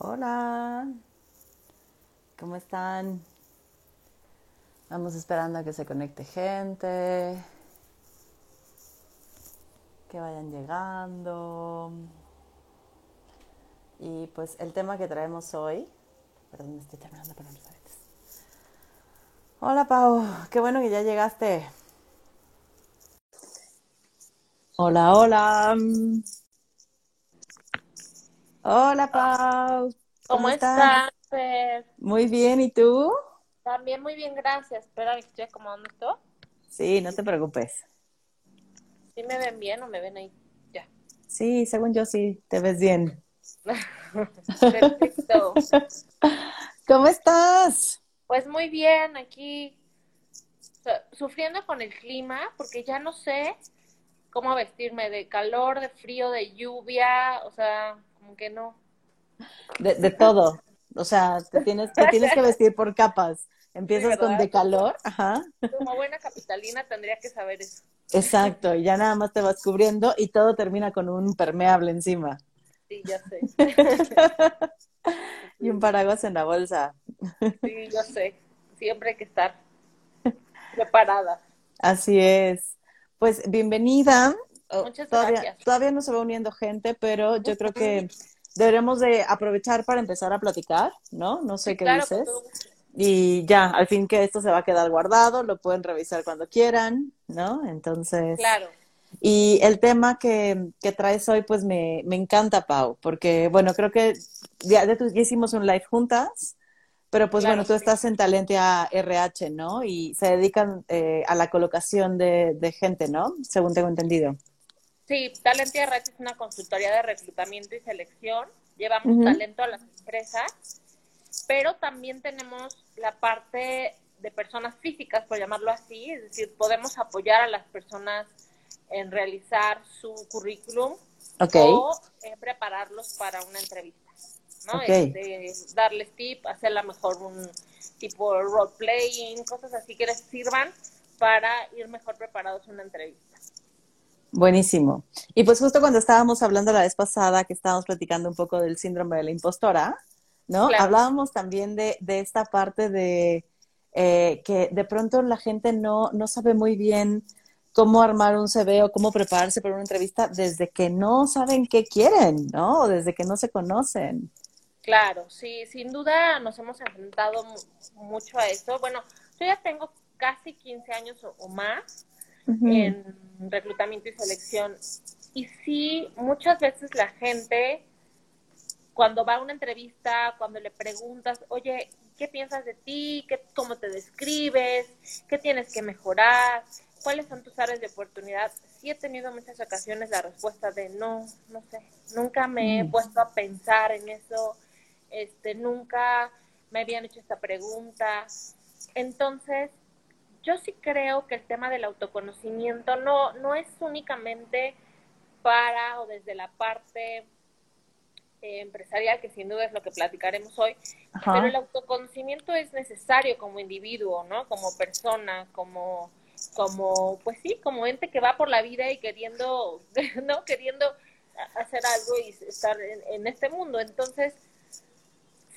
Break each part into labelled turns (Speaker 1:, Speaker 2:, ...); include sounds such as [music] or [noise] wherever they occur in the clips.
Speaker 1: Hola, ¿cómo están? Vamos esperando a que se conecte gente, que vayan llegando. Y pues el tema que traemos hoy, perdón, estoy terminando por los aretes. Hola Pau, qué bueno que ya llegaste. Hola, hola. Hola Pau,
Speaker 2: ¿Cómo estás?
Speaker 1: Muy bien, ¿y tú?
Speaker 2: También muy bien, gracias. Espera, que estoy acomodando esto.
Speaker 1: Sí, no te preocupes.
Speaker 2: ¿Sí me ven bien o me ven ahí? Ya.
Speaker 1: Sí, según yo sí, te ves bien. [laughs]
Speaker 2: Perfecto. [laughs]
Speaker 1: ¿Cómo estás?
Speaker 2: Pues muy bien, aquí su- sufriendo con el clima, porque ya no sé cómo vestirme de calor, de frío, de lluvia, o sea, como que no.
Speaker 1: De, de todo. O sea, te tienes, te tienes que [laughs] vestir por capas. Empiezas
Speaker 2: Sí,
Speaker 1: con de calor, ajá.
Speaker 2: Como buena capitalina tendría que saber eso.
Speaker 1: Exacto, y ya nada más te vas cubriendo y todo termina con un permeable encima
Speaker 2: Sí, ya sé. [laughs]
Speaker 1: y un paraguas en la bolsa.
Speaker 2: Sí, yo sé. Siempre hay que estar preparada.
Speaker 1: Así es. Pues bienvenida. Oh,
Speaker 2: Muchas
Speaker 1: todavía,
Speaker 2: gracias.
Speaker 1: todavía no se va uniendo gente, pero yo creo que deberemos de aprovechar para empezar a platicar, ¿no? No sé
Speaker 2: Sí,
Speaker 1: qué
Speaker 2: claro,
Speaker 1: dices. Y ya, al fin que esto se va a quedar guardado, lo pueden revisar cuando quieran, ¿no? Entonces,
Speaker 2: Claro.
Speaker 1: y el tema que, que traes hoy, pues me, me encanta, Pau, porque, bueno, creo que ya, ya hicimos un live juntas, pero pues
Speaker 2: Claro,
Speaker 1: bueno, tú
Speaker 2: sí.
Speaker 1: estás en Talentia RH, ¿no? Y se dedican eh, a la colocación de, de gente, ¿no? Según tengo entendido.
Speaker 2: Sí, Talent RH es una consultoría de reclutamiento y selección. Llevamos talento a las empresas, pero también tenemos la parte de personas físicas, por llamarlo así, es decir, podemos apoyar a las personas en realizar su currículum o en prepararlos para una entrevista, ¿no?
Speaker 1: Ok.
Speaker 2: Este, darles tip, hacer a lo mejor un tipo role playing, cosas así que les sirvan para ir mejor preparados a una entrevista.
Speaker 1: Buenísimo. Y pues justo cuando estábamos hablando la vez pasada, que estábamos platicando un poco del síndrome de la impostora, ¿no?
Speaker 2: Claro.
Speaker 1: Hablábamos también de, de esta parte de eh, que de pronto la gente no, no sabe muy bien cómo armar un CV o cómo prepararse para una entrevista desde que no saben qué quieren, ¿no? O desde que no se conocen.
Speaker 2: Claro, sí, sin duda nos hemos enfrentado mu- mucho a eso. Bueno, yo ya tengo casi 15 años o, o más en reclutamiento y selección. Y sí, muchas veces la gente, cuando va a una entrevista, cuando le preguntas, oye, ¿qué piensas de ti? ¿Qué, ¿Cómo te describes? ¿Qué tienes que mejorar? ¿Cuáles son tus áreas de oportunidad? Sí he tenido muchas ocasiones la respuesta de no, no sé, nunca me he
Speaker 1: Mm.
Speaker 2: puesto a pensar en eso, este, nunca me habían hecho esta pregunta. Entonces, yo sí creo que el tema del autoconocimiento no, no es únicamente para o desde la parte eh, empresarial, que sin duda es lo que platicaremos hoy,
Speaker 1: Ajá.
Speaker 2: pero el autoconocimiento es necesario como individuo, ¿no? Como persona, como, como, pues sí, como ente que va por la vida y queriendo, [laughs] ¿no? Queriendo hacer algo y estar en, en este mundo. Entonces,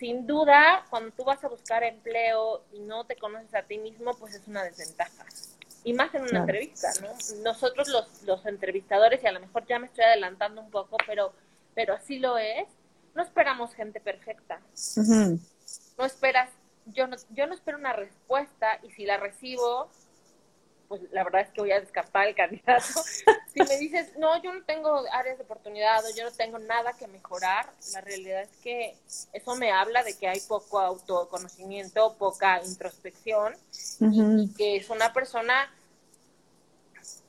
Speaker 2: sin duda, cuando tú vas a buscar empleo y no te conoces a ti mismo, pues es una desventaja. Y más en una
Speaker 1: Claro.
Speaker 2: entrevista, ¿no? Nosotros los, los entrevistadores, y a lo mejor ya me estoy adelantando un poco, pero, pero así lo es, no esperamos gente perfecta. No esperas, yo no, yo no espero una respuesta y si la recibo, pues la verdad es que voy a descartar al candidato. [laughs] Si me dices, no, yo no tengo áreas de oportunidad o yo no tengo nada que mejorar, la realidad es que eso me habla de que hay poco autoconocimiento, poca introspección y que es una persona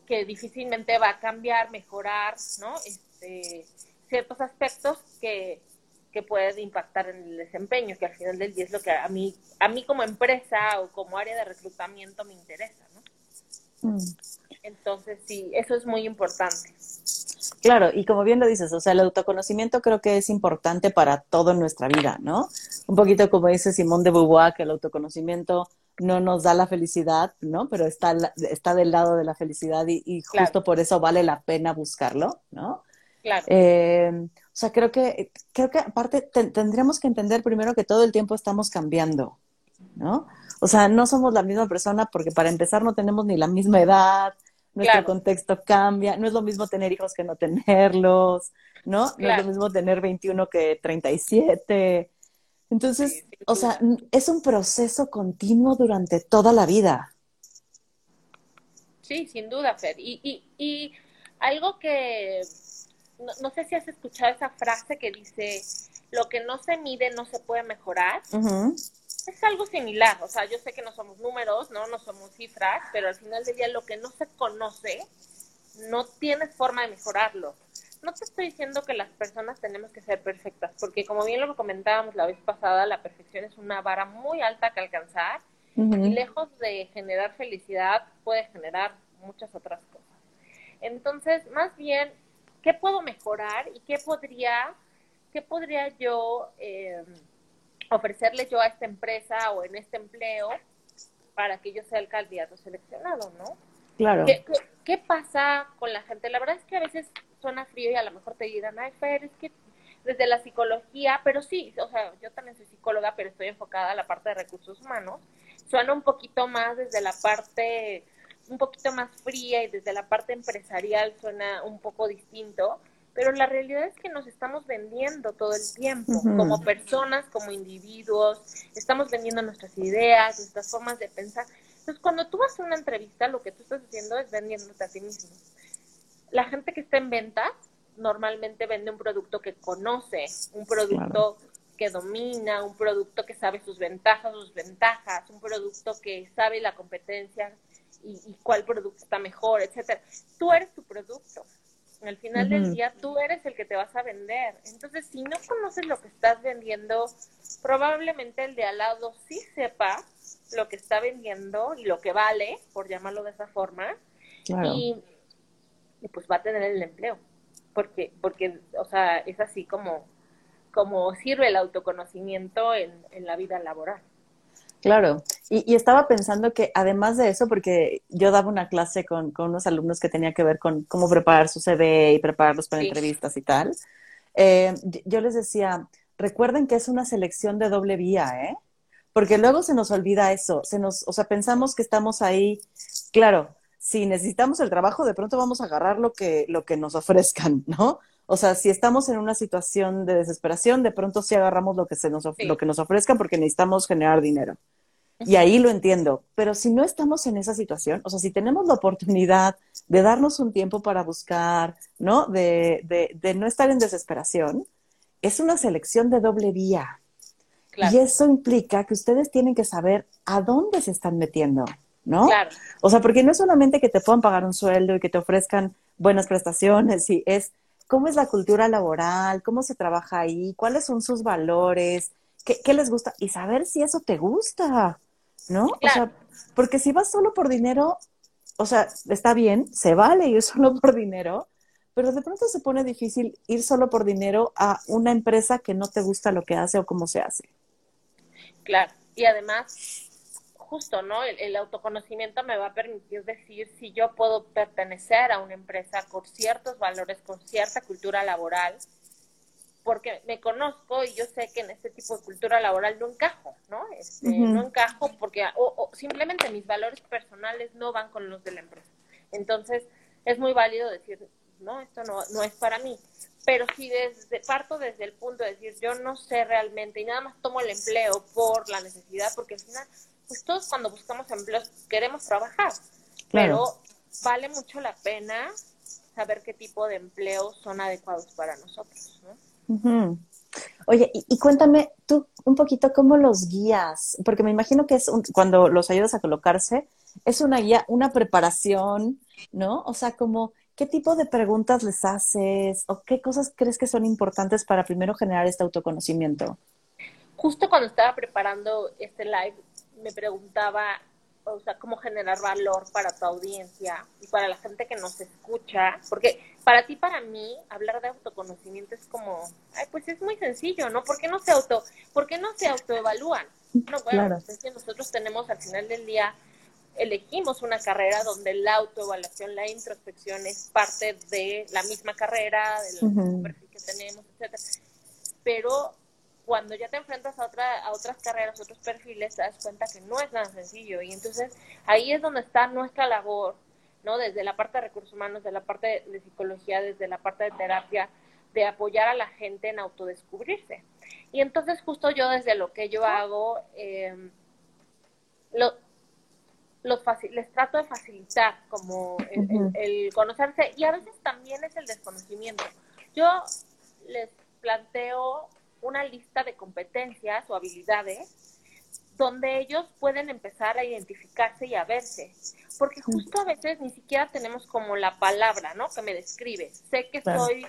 Speaker 2: que difícilmente va a cambiar, mejorar, ¿no? Este, ciertos aspectos que, que pueden impactar en el desempeño, que al final del día es lo que a mí, a mí como empresa o como área de reclutamiento me interesa. Entonces, sí, eso es muy importante.
Speaker 1: Claro, y como bien lo dices, o sea, el autoconocimiento creo que es importante para todo en nuestra vida, ¿no? Un poquito como dice Simón de Beauvoir, que el autoconocimiento no nos da la felicidad, ¿no? Pero está, está del lado de la felicidad y, y justo
Speaker 2: Claro.
Speaker 1: por eso vale la pena buscarlo, ¿no?
Speaker 2: Claro.
Speaker 1: Eh, O sea, creo que, creo que aparte tendríamos que entender primero que todo el tiempo estamos cambiando, ¿no? O sea, no somos la misma persona porque para empezar no tenemos ni la misma edad, nuestro contexto cambia, no es lo mismo tener hijos que no tenerlos, ¿no? No es lo mismo tener 21 que 37. Entonces, o sea, es un proceso continuo durante toda la vida.
Speaker 2: Sí, sin duda, Fer. Y, y, y algo que, no, sé si has escuchado esa frase que dice, lo que no se mide no se puede mejorar. Es algo similar, o sea, yo sé que no somos números, ¿no? No somos cifras, pero al final del día lo que no se conoce, no tienes forma de mejorarlo no te estoy diciendo que las personas tenemos que ser perfectas, porque como bien lo comentábamos la vez pasada, la perfección es una vara muy alta que alcanzar y lejos de generar felicidad puede generar muchas otras cosas. Entonces, más bien, ¿qué puedo mejorar y qué podría, qué podría yo eh, ofrecerle yo a esta empresa o en este empleo para que yo sea el candidato seleccionado, ¿no?
Speaker 1: Claro.
Speaker 2: ¿Qué, pasa con la gente? La verdad es que a veces suena frío y a lo mejor te dirán, ay, Fer, es que desde la psicología, pero sí, o sea, yo también soy psicóloga, pero estoy enfocada a la parte de recursos humanos. Suena un poquito más desde la parte, un poquito más fría y desde la parte empresarial suena un poco distinto, pero la realidad es que nos estamos vendiendo todo el tiempo, como personas, como individuos, estamos vendiendo nuestras ideas, nuestras formas de pensar. Entonces, cuando tú vas a una entrevista, lo que tú estás haciendo es vendiéndote a ti mismo. La gente que está en venta normalmente vende un producto que conoce, un producto que domina, un producto que sabe sus ventajas, sus ventajas, un producto que sabe la competencia y, y cuál producto está mejor, etcétera. Tú eres tu producto. Al final del día tú eres el que te vas a vender. Entonces, si no conoces lo que estás vendiendo, probablemente el de al lado sí sepa lo que está vendiendo y lo que vale, por llamarlo de esa forma, y, pues va a tener el empleo. Porque, porque, o sea, es así como, como sirve el autoconocimiento en, en la vida laboral.
Speaker 1: Claro, y, estaba pensando que además de eso, porque yo daba una clase con, con, unos alumnos que tenía que ver con cómo preparar su CV y prepararlos para entrevistas y tal, eh, yo les decía, recuerden que es una selección de doble vía, ¿eh? Porque luego se nos olvida eso, se nos, o sea, pensamos que estamos ahí, claro, si necesitamos el trabajo, de pronto vamos a agarrar lo que, lo que nos ofrezcan, ¿no? O sea, si estamos en una situación de desesperación, de pronto sí agarramos lo que, se nos, lo que nos ofrezcan porque necesitamos generar dinero. Y ahí lo entiendo. Pero si no estamos en esa situación, o sea, si tenemos la oportunidad de darnos un tiempo para buscar, ¿no? De, de, de no estar en desesperación, es una selección de doble vía. Y eso implica que ustedes tienen que saber a dónde se están metiendo, ¿no?
Speaker 2: Claro.
Speaker 1: O sea, porque no es solamente que te puedan pagar un sueldo y que te ofrezcan buenas prestaciones, sí, es cómo es la cultura laboral, cómo se trabaja ahí, cuáles son sus valores, qué, les gusta y saber si eso te gusta, ¿no? O sea, porque si vas solo por dinero, o sea, está bien, se vale ir [laughs] solo por dinero, pero de pronto se pone difícil ir solo por dinero a una empresa que no te gusta lo que hace o cómo se hace.
Speaker 2: Claro, y además justo, ¿no? El, autoconocimiento me va a permitir decir si yo puedo pertenecer a una empresa con ciertos valores, con cierta cultura laboral, porque me conozco y yo sé que en este tipo de cultura laboral no encajo, ¿no? Este, No encajo porque o, simplemente mis valores personales no van con los de la empresa. Entonces, es muy válido decir, no, esto no, no es para mí. Pero si desde, parto desde el punto de decir, yo no sé realmente y nada más tomo el empleo por la necesidad, porque al final pues todos cuando buscamos empleos queremos trabajar, pero vale mucho la pena saber qué tipo de empleos son adecuados para nosotros.
Speaker 1: Oye, y, cuéntame tú un poquito cómo los guías, porque me imagino que es cuando los ayudas a colocarse, es una guía, una preparación, ¿no? O sea, como, ¿qué tipo de preguntas les haces o qué cosas crees que son importantes para primero generar este autoconocimiento?
Speaker 2: Justo cuando estaba preparando este live, me preguntaba, o sea, cómo generar valor para tu audiencia y para la gente que nos escucha, porque para ti, para mí, hablar de autoconocimiento es como, ay, pues es muy sencillo, ¿no? ¿Por qué no se auto, por qué no se autoevalúan? No, bueno, es que nosotros tenemos al final del día elegimos una carrera donde la autoevaluación, la introspección es parte de la misma carrera, de la que tenemos, etcétera. Pero cuando ya te enfrentas a, otra, a otras carreras, otros perfiles, te das cuenta que no es tan sencillo. Y entonces ahí es donde está nuestra labor, ¿no? Desde la parte de recursos humanos, desde la parte de psicología, desde la parte de terapia, de apoyar a la gente en autodescubrirse. Y entonces justo yo desde lo que yo hago, eh, lo, los les trato de facilitar como el, conocerse y a veces también es el desconocimiento. Yo les planteo una lista de competencias o habilidades donde ellos pueden empezar a identificarse y a verse, porque justo a veces ni siquiera tenemos como la palabra, ¿no? Que me describe. Sé que soy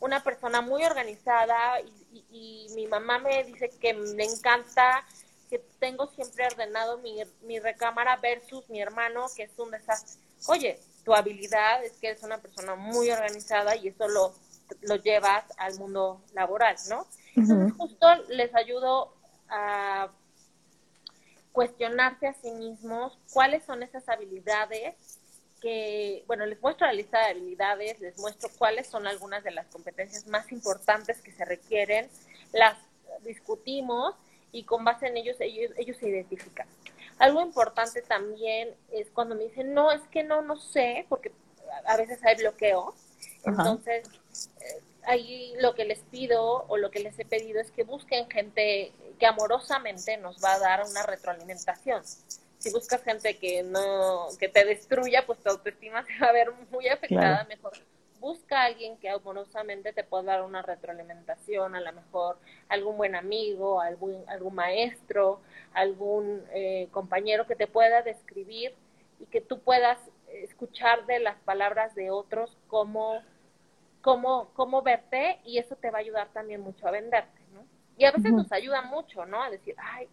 Speaker 2: una persona muy organizada y, y, mi mamá me dice que me encanta que tengo siempre ordenado mi, mi recámara versus mi hermano, que es un desastre. Oye, tu habilidad es que eres una persona muy organizada y eso lo, lo llevas al mundo laboral, ¿no? Entonces, justo les ayudo a cuestionarse a sí mismos cuáles son esas habilidades que, bueno, les muestro la lista de habilidades, les muestro cuáles son algunas de las competencias más importantes que se requieren, las discutimos y con base en ellos, ellos, ellos se identifican. Algo importante también es cuando me dicen, no, es que no, no sé, porque a veces hay bloqueo. Entonces, eh, ahí lo que les pido o lo que les he pedido es que busquen gente que amorosamente nos va a dar una retroalimentación. Si buscas gente que no, que te destruya, pues tu autoestima [laughs] se va a ver muy afectada, mejor busca a alguien que amorosamente te pueda dar una retroalimentación, a lo mejor algún buen amigo, algún, algún maestro, algún eh, compañero que te pueda describir y que tú puedas escuchar de las palabras de otros cómo, cómo, cómo verte y eso te va a ayudar también mucho a venderte, ¿no? Y a veces nos ayuda mucho, ¿no? A decir, ay,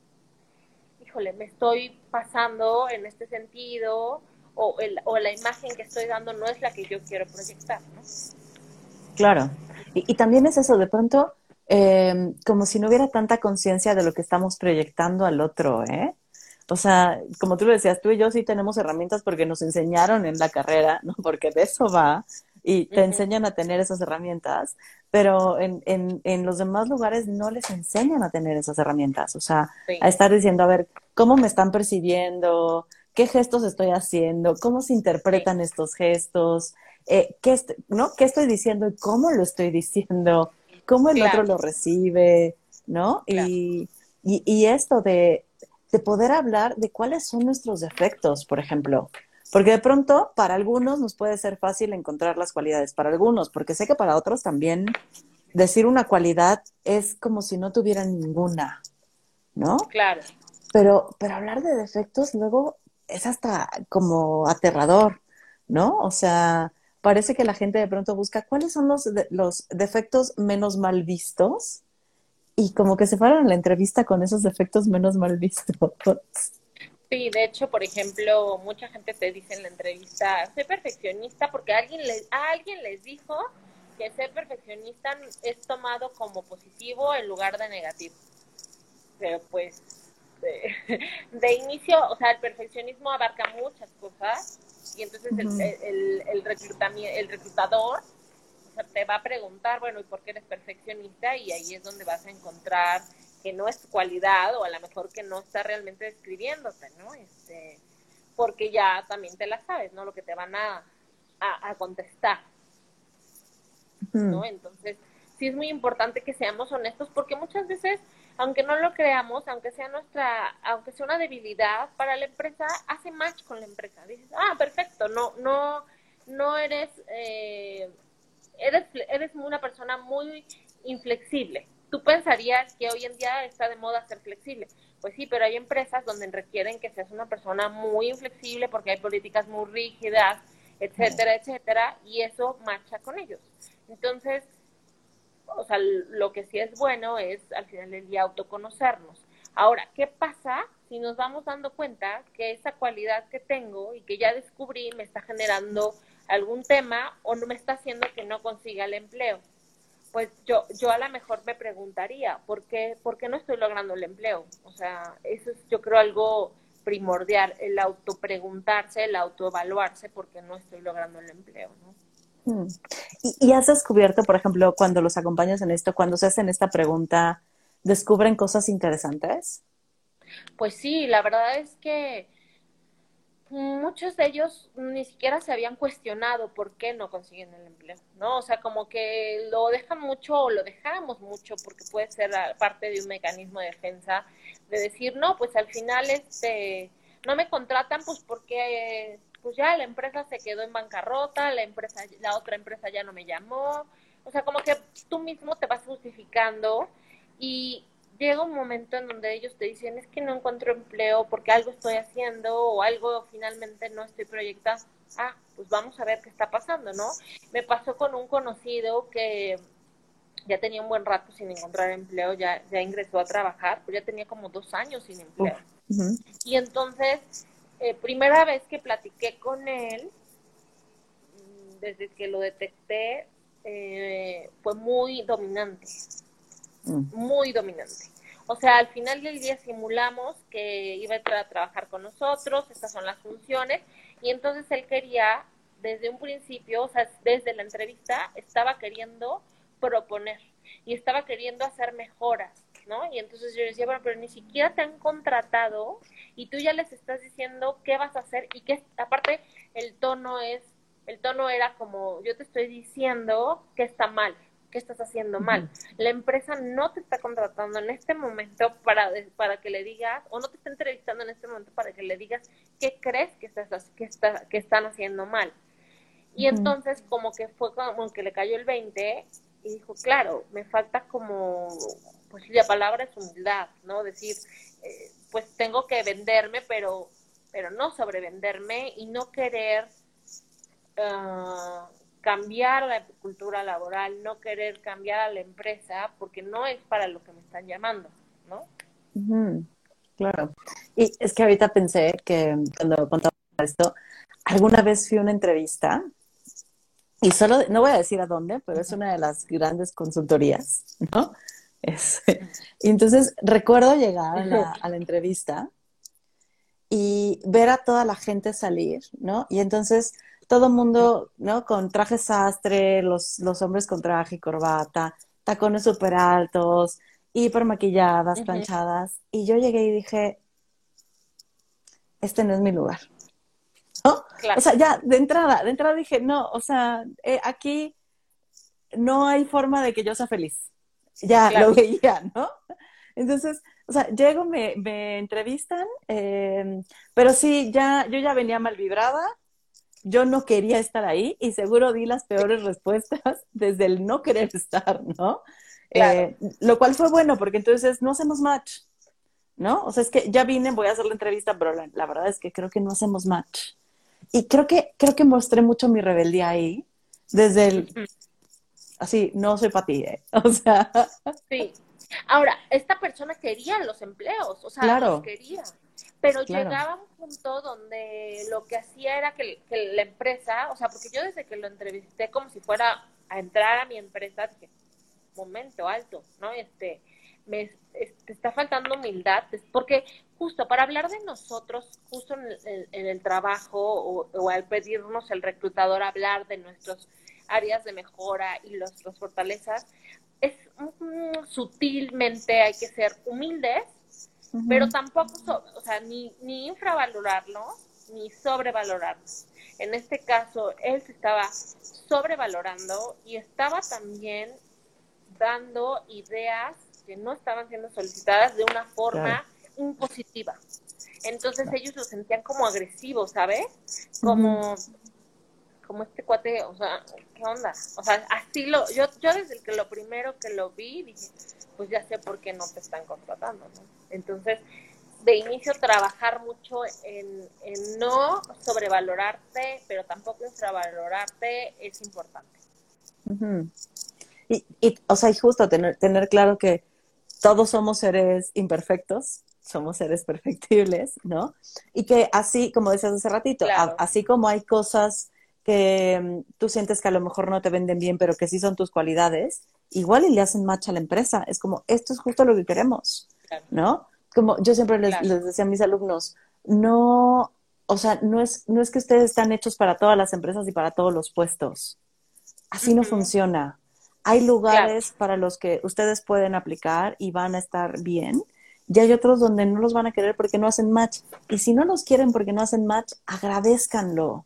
Speaker 2: híjole, me estoy pasando en este sentido, o, el, o la imagen que estoy dando no es la que yo quiero proyectar, ¿no?
Speaker 1: Claro. Y, también es eso, de pronto, em, como si no hubiera tanta conciencia de lo que estamos proyectando al otro, ¿eh? O sea, como tú lo decías, tú y yo sí tenemos herramientas porque nos enseñaron en la carrera, ¿no? Porque de eso va y te enseñan a tener esas herramientas, pero en, en, en, los demás lugares no les enseñan a tener esas herramientas, o sea, a estar diciendo, a ver, ¿cómo me están percibiendo? qué gestos estoy haciendo, cómo se interpretan estos gestos, eh, qué, ¿no? qué estoy diciendo y cómo lo estoy diciendo, cómo el otro lo recibe, ¿no? Y, y, esto de, de poder hablar de cuáles son nuestros defectos, por ejemplo. Porque de pronto, para algunos nos puede ser fácil encontrar las cualidades, para algunos, porque sé que para otros también decir una cualidad es como si no tuvieran ninguna, ¿no?
Speaker 2: Claro.
Speaker 1: Pero, pero hablar de defectos luego es hasta como aterrador, ¿no? O sea, parece que la gente de pronto busca cuáles son los, los defectos menos mal vistos y como que se fueron a la entrevista con esos defectos menos mal vistos.
Speaker 2: Sí, de hecho, por ejemplo, mucha gente te dice en la entrevista, soy perfeccionista porque alguien les, alguien les dijo que ser perfeccionista es tomado como positivo en lugar de negativo. Pero pues de, [laughs] inicio, o sea, el perfeccionismo abarca muchas cosas y entonces el, el, el, reclutador te va a preguntar, bueno, ¿y por qué eres perfeccionista? Y ahí es donde vas a encontrar que no es tu cualidad o a lo mejor que no está realmente describiéndote, ¿no? Este, porque ya también te la sabes, ¿no? Lo que te van a, a, contestar, ¿no? Entonces, sí es muy importante que seamos honestos porque muchas veces aunque no lo creamos, aunque sea nuestra, aunque sea una debilidad para la empresa, hace match con la empresa. Dices, ah, perfecto, no, no, no eres, eh, eres, eres una persona muy inflexible. Tú pensarías que hoy en día está de moda ser flexible. Pues sí, pero hay empresas donde requieren que seas una persona muy inflexible porque hay políticas muy rígidas, etcétera, etcétera, y eso marcha con ellos. Entonces, o sea, lo que sí es bueno es al final del día autoconocernos. Ahora, ¿qué pasa si nos vamos dando cuenta que esa cualidad que tengo y que ya descubrí me está generando algún tema o no me está haciendo que no consiga el empleo? Pues yo, yo a lo mejor me preguntaría, ¿por qué, ¿por qué no estoy logrando el empleo? O sea, eso es yo creo algo primordial, el autopreguntarse, el autoevaluarse porque no estoy logrando el empleo, ¿no?
Speaker 1: Hmm. ¿Y, has descubierto, por ejemplo, cuando los acompañas en esto, cuando se hacen esta pregunta, descubren cosas interesantes?
Speaker 2: Pues sí, la verdad es que muchos de ellos ni siquiera se habían cuestionado por qué no consiguen el empleo, ¿no? O sea, como que lo dejan mucho o lo dejamos mucho porque puede ser parte de un mecanismo de defensa de decir, no, pues al final este no me contratan pues porque pues ya la empresa se quedó en bancarrota, la empresa la otra empresa ya no me llamó. O sea, como que tú mismo te vas justificando y llega un momento en donde ellos te dicen, es que no encuentro empleo porque algo estoy haciendo o algo finalmente no estoy proyectando. Ah, pues vamos a ver qué está pasando, ¿no? Me pasó con un conocido que ya tenía un buen rato sin encontrar empleo, ya, ya ingresó a trabajar, pues ya tenía como dos años sin empleo. Y entonces, eh, primera vez que platiqué con él, desde que lo detecté, eh, fue muy dominante. Muy dominante. O sea, al final del día simulamos que iba a entrar a trabajar con nosotros, estas son las funciones, y entonces él quería, desde un principio, o sea, desde la entrevista, estaba queriendo proponer y estaba queriendo hacer mejoras, ¿no? Y entonces yo decía, bueno, pero ni siquiera te han contratado y tú ya les estás diciendo qué vas a hacer y que aparte el tono es, el tono era como, yo te estoy diciendo que está mal, que estás haciendo mal. La empresa no te está contratando en este momento para, para que le digas, o no te está entrevistando en este momento para que le digas qué crees que, estás, que, está, que están haciendo mal. Y entonces como que fue como que le cayó el 20 y dijo, claro, me falta como, pues la palabra es humildad, ¿no? Decir, eh, pues tengo que venderme, pero, pero no sobrevenderme y no querer ah, cambiar la cultura laboral, no querer cambiar a la empresa, porque no es para lo que me están llamando, ¿no?
Speaker 1: Claro. Y es que ahorita pensé que cuando contaba esto, alguna vez fui a una entrevista y solo, no voy a decir a dónde, pero es una de las grandes consultorías, ¿no? y entonces recuerdo llegar a la, a la entrevista y ver a toda la gente salir, ¿no? Y entonces todo mundo, ¿no? Con traje sastre, los, los hombres con traje y corbata, tacones súper altos, hiper maquilladas, planchadas. Y yo llegué y dije, este no es mi lugar. ¿No? O sea, ya de entrada, de entrada dije, no, o sea, eh, aquí no hay forma de que yo sea feliz. Ya lo veía, ¿no? Entonces, o sea, llego, me, me entrevistan, eh, pero sí, ya, yo ya venía mal vibrada, yo no quería estar ahí y seguro di las peores respuestas [laughs] desde el no querer estar, ¿no? Eh, lo cual fue bueno porque entonces no hacemos match, ¿no? O sea, es que ya vine, voy a hacer la entrevista, pero la, verdad es que creo que no hacemos match. Y creo que, creo que mostré mucho mi rebeldía ahí, desde el, así, no soy para ti, ¿eh? [laughs] O sea.
Speaker 2: Sí. Ahora, esta persona quería los empleos, o sea, los quería pero llegaba a un punto donde lo que hacía era que, la empresa, o sea, porque yo desde que lo entrevisté como si fuera a entrar a mi empresa, dije, momento alto, ¿no? Este, me este, está faltando humildad, porque justo para hablar de nosotros, justo en el, trabajo o, al pedirnos el reclutador hablar de nuestras áreas de mejora y nuestras fortalezas, es sutilmente hay que ser humildes pero tampoco, o sea, ni, ni infravalorarlo, ni sobrevalorarlo. En este caso, él se estaba sobrevalorando y estaba también dando ideas que no estaban siendo solicitadas de una forma impositiva. Entonces ellos lo sentían como agresivos, ¿sabes? Como, como este cuate, o sea, ¿qué onda? O sea, así lo, yo, yo desde el que lo primero que lo vi, dije, pues ya sé por qué no te están contratando, ¿no? Entonces, de inicio trabajar mucho en, no sobrevalorarte, pero tampoco infravalorarte es importante.
Speaker 1: y, y, o sea, y justo tener, tener claro que todos somos seres imperfectos, somos seres [laughs] perfectibles, ¿no? Y que así, como decías hace ratito, así como hay cosas que mm, tú sientes que a lo mejor no te venden bien, pero que sí son tus cualidades, igual y le hacen match a la empresa. Es como, esto es justo lo que queremos, ¿no? Como yo siempre les, decía a mis alumnos, no, o sea, no es, no es que ustedes están hechos para todas las empresas y para todos los puestos. Así no funciona. Hay lugares para los que ustedes pueden aplicar y van a estar bien. Y hay otros donde no los van a querer porque no hacen match. Y si no los quieren porque no hacen match, agradezcanlo,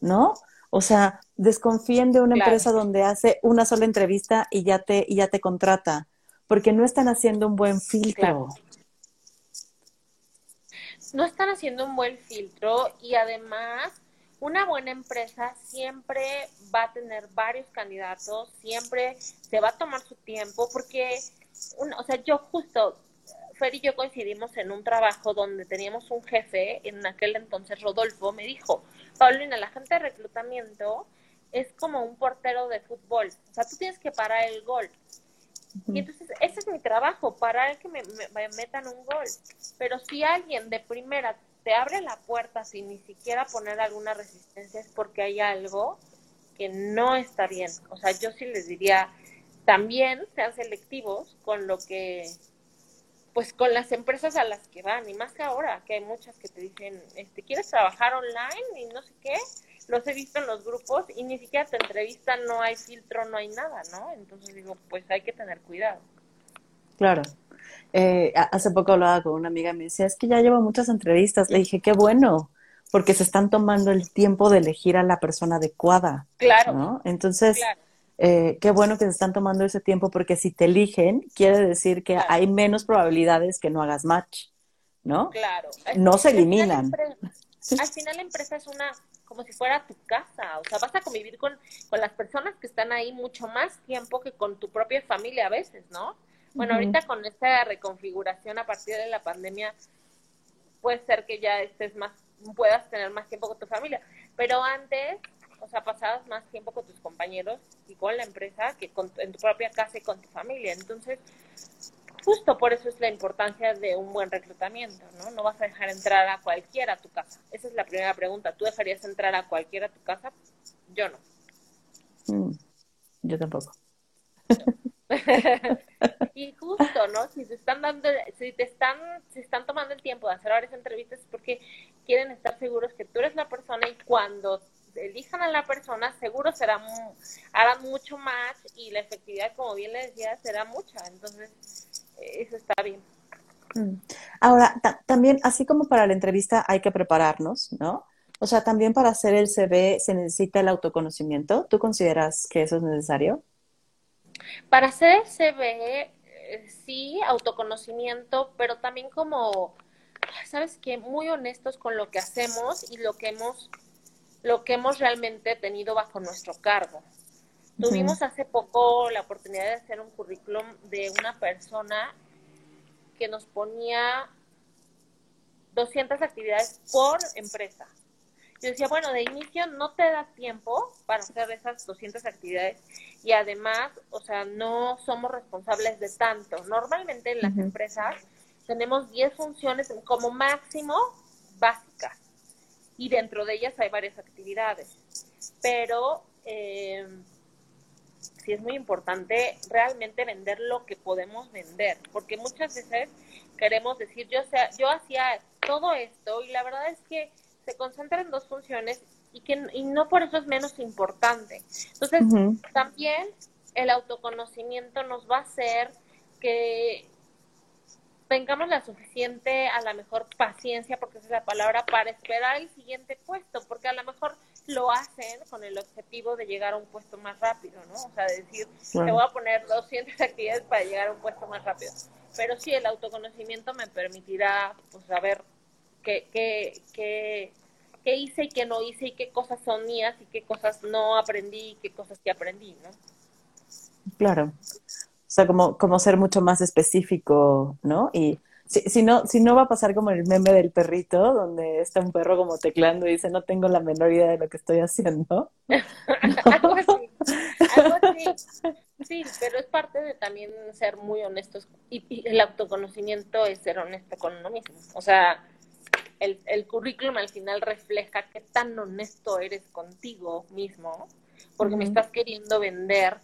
Speaker 1: ¿no? O sea, desconfíen de una empresa donde hace una sola entrevista y ya te, y ya te contrata, porque no están haciendo un buen filtro.
Speaker 2: No están haciendo un buen filtro y además una buena empresa siempre va a tener varios candidatos, siempre se va a tomar su tiempo, porque, o sea, yo justo, Fer y yo coincidimos en un trabajo donde teníamos un jefe, en aquel entonces Rodolfo, me dijo, Paulina, la gente de reclutamiento es como un portero de fútbol, o sea, tú tienes que parar el gol. Y entonces, ese es mi trabajo, parar que me, me metan un gol. Pero si alguien de primera te abre la puerta sin ni siquiera poner alguna resistencia es porque hay algo que no está bien. O sea, yo sí les diría, también sean selectivos con lo que, pues con las empresas a las que van, y más que ahora, que hay muchas que te dicen, este, ¿quieres trabajar online? Y no sé qué. Los he visto en los grupos y ni siquiera te entrevistan, no hay filtro, no hay nada, ¿no? Entonces digo, pues hay que tener cuidado.
Speaker 1: Claro. Eh, hace poco hablaba con una amiga y me decía, es que ya llevo muchas entrevistas. Le dije, qué bueno, porque se están tomando el tiempo de elegir a la persona adecuada.
Speaker 2: Claro.
Speaker 1: ¿no? Entonces, Eh, qué bueno que se están tomando ese tiempo, porque si te eligen, quiere decir que hay menos probabilidades que no hagas match, ¿no?
Speaker 2: Claro.
Speaker 1: No se eliminan.
Speaker 2: Al final la empresa es una como si fuera tu casa, o sea, vas a convivir con, con las personas que están ahí mucho más tiempo que con tu propia familia a veces, ¿no? Bueno, ahorita con esta reconfiguración a partir de la pandemia, puede ser que ya estés más, puedas tener más tiempo con tu familia, pero antes, o sea, pasabas más tiempo con tus compañeros y con la empresa que con, en tu propia casa y con tu familia. Entonces, justo por eso es la importancia de un buen reclutamiento, ¿no? No vas a dejar entrar a cualquiera a tu casa. Esa es la primera pregunta. ¿Tú dejarías entrar a cualquiera a tu casa? Yo no.
Speaker 1: Mm, yo tampoco. [laughs]
Speaker 2: y justo, ¿no? Si te están dando, si te están, si están tomando el tiempo de hacer varias entrevistas es porque quieren estar seguros que tú eres la persona y cuando elijan a la persona, seguro será, harán mucho más y la efectividad, como bien le decía, será mucha. Entonces, eso está bien.
Speaker 1: Mm. Ahora, también, así como para la entrevista hay que prepararnos, ¿no? O sea, también para hacer el CV se necesita el autoconocimiento. ¿Tú consideras que eso es necesario?
Speaker 2: Para hacer CV, eh, sí, autoconocimiento, pero también como, ¿sabes qué? Muy honestos con lo que hacemos y lo que hemos, lo que hemos realmente tenido bajo nuestro cargo. Tuvimos hace poco la oportunidad de hacer un currículum de una persona que nos ponía 200 actividades por empresa. Yo decía, bueno, de inicio no te da tiempo para hacer esas 200 actividades y además, o sea, no somos responsables de tanto. Normalmente en las empresas tenemos 10 funciones como máximo básicas y dentro de ellas hay varias actividades. Pero eh, sí es muy importante realmente vender lo que podemos vender, porque muchas veces queremos decir, yo, sea, yo hacía todo esto y la verdad es que se concentra en dos funciones y que y no por eso es menos importante. Entonces, también el autoconocimiento nos va a hacer que tengamos la suficiente, a la mejor paciencia, porque esa es la palabra, para esperar el siguiente puesto, porque a lo mejor lo hacen con el objetivo de llegar a un puesto más rápido, ¿no? O sea, decir, te voy a poner 200 [laughs] actividades para llegar a un puesto más rápido. Pero sí, el autoconocimiento me permitirá, pues, saber qué, qué, qué, qué hice y qué no hice y qué cosas son mías y qué cosas no aprendí y qué cosas sí aprendí, ¿no?
Speaker 1: Claro. O sea, como, como ser mucho más específico, ¿no? Y si, si, no, si no va a pasar como el meme del perrito, donde está un perro como teclando y dice, no tengo la menor idea de lo que estoy haciendo. [laughs]
Speaker 2: algo así, algo así. Sí, pero es parte de también ser muy honestos y el autoconocimiento es ser honesto con uno mismo. O sea, el, el currículum al final refleja qué tan honesto eres contigo mismo, porque me estás queriendo vender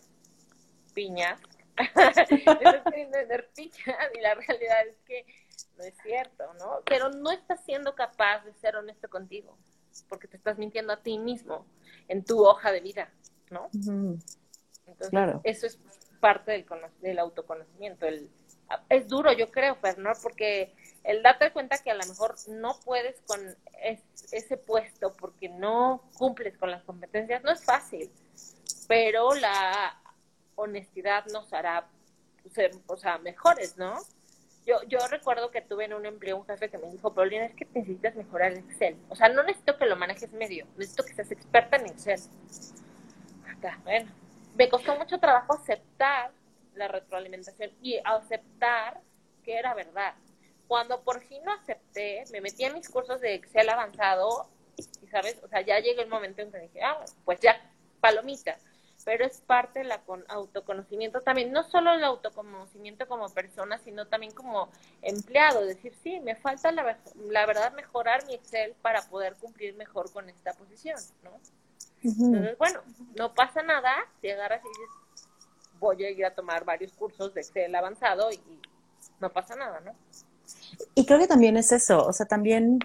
Speaker 2: piñas, estás queriendo vender y la realidad es que no es cierto, ¿no? Pero no estás siendo capaz de ser honesto contigo, porque te estás mintiendo a ti mismo en tu hoja de vida. ¿no? Entonces, claro. eso es parte del, del autoconocimiento. El, es duro, yo creo, Fernor, porque el darte cuenta que a lo mejor no puedes con ese puesto porque no cumples con las competencias no es fácil, pero la honestidad nos hará ser, o sea, mejores, ¿no? Yo, yo recuerdo que tuve en un empleo un jefe que me dijo, Paulina, es que necesitas mejorar el Excel. O sea, no necesito que lo manejes medio, necesito que seas experta en Excel. Acá, bueno, me costó mucho trabajo aceptar la retroalimentación y aceptar que era verdad. Cuando por fin lo acepté, me metí en mis cursos de Excel avanzado y, ¿sabes? O sea, ya llegó el momento en que dije, ah, pues ya, palomita. Pero es parte del autoconocimiento también, no solo el autoconocimiento como persona, sino también como empleado. Decir, sí, me falta la, la verdad mejorar mi Excel para poder cumplir mejor con esta posición, ¿no? Entonces, bueno, no pasa nada si agarras y dices, voy a ir a tomar varios cursos de Excel avanzado y no pasa nada, ¿no?
Speaker 1: Y creo que también es eso, o sea, también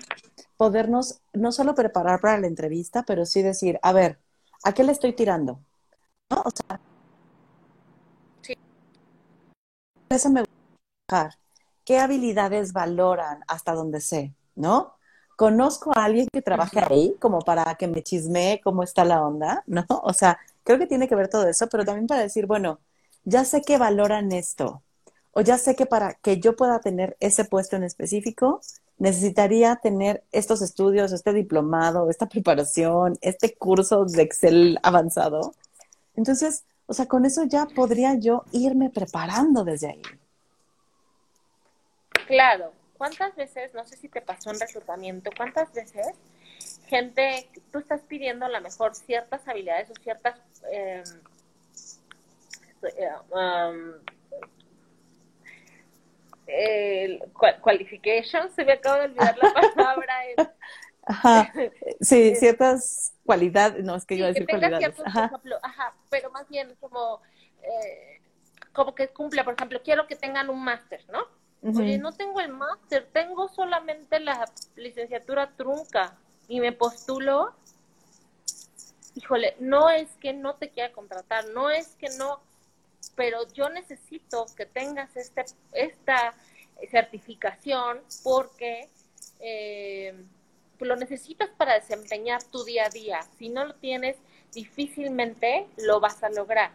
Speaker 1: podernos no solo preparar para la entrevista, pero sí decir, a ver, ¿a qué le estoy tirando? ¿No? O sea, sí. eso me gusta. ¿Qué habilidades valoran hasta donde sé? ¿No? Conozco a alguien que trabaje ahí como para que me chismee cómo está la onda, ¿no? O sea, creo que tiene que ver todo eso, pero también para decir, bueno, ya sé que valoran esto, o ya sé que para que yo pueda tener ese puesto en específico, necesitaría tener estos estudios, este diplomado, esta preparación, este curso de Excel avanzado. Entonces, o sea, con eso ya podría yo irme preparando desde ahí.
Speaker 2: Claro. ¿Cuántas veces, no sé si te pasó en reclutamiento, cuántas veces gente, tú estás pidiendo a lo mejor ciertas habilidades o ciertas eh, um, qualifications, se me acaba de olvidar la palabra.
Speaker 1: Ajá, [laughs] sí, ciertas cualidades, no, es que yo iba a decir cualidades.
Speaker 2: Ajá. pero más bien como, eh, como que cumpla, por ejemplo, quiero que tengan un máster, ¿no? Oye, no tengo el máster, tengo solamente la licenciatura trunca y me postulo. Híjole, no es que no te quiera contratar, no es que no, pero yo necesito que tengas este, esta certificación porque eh, lo necesitas para desempeñar tu día a día. Si no lo tienes, difícilmente lo vas a lograr.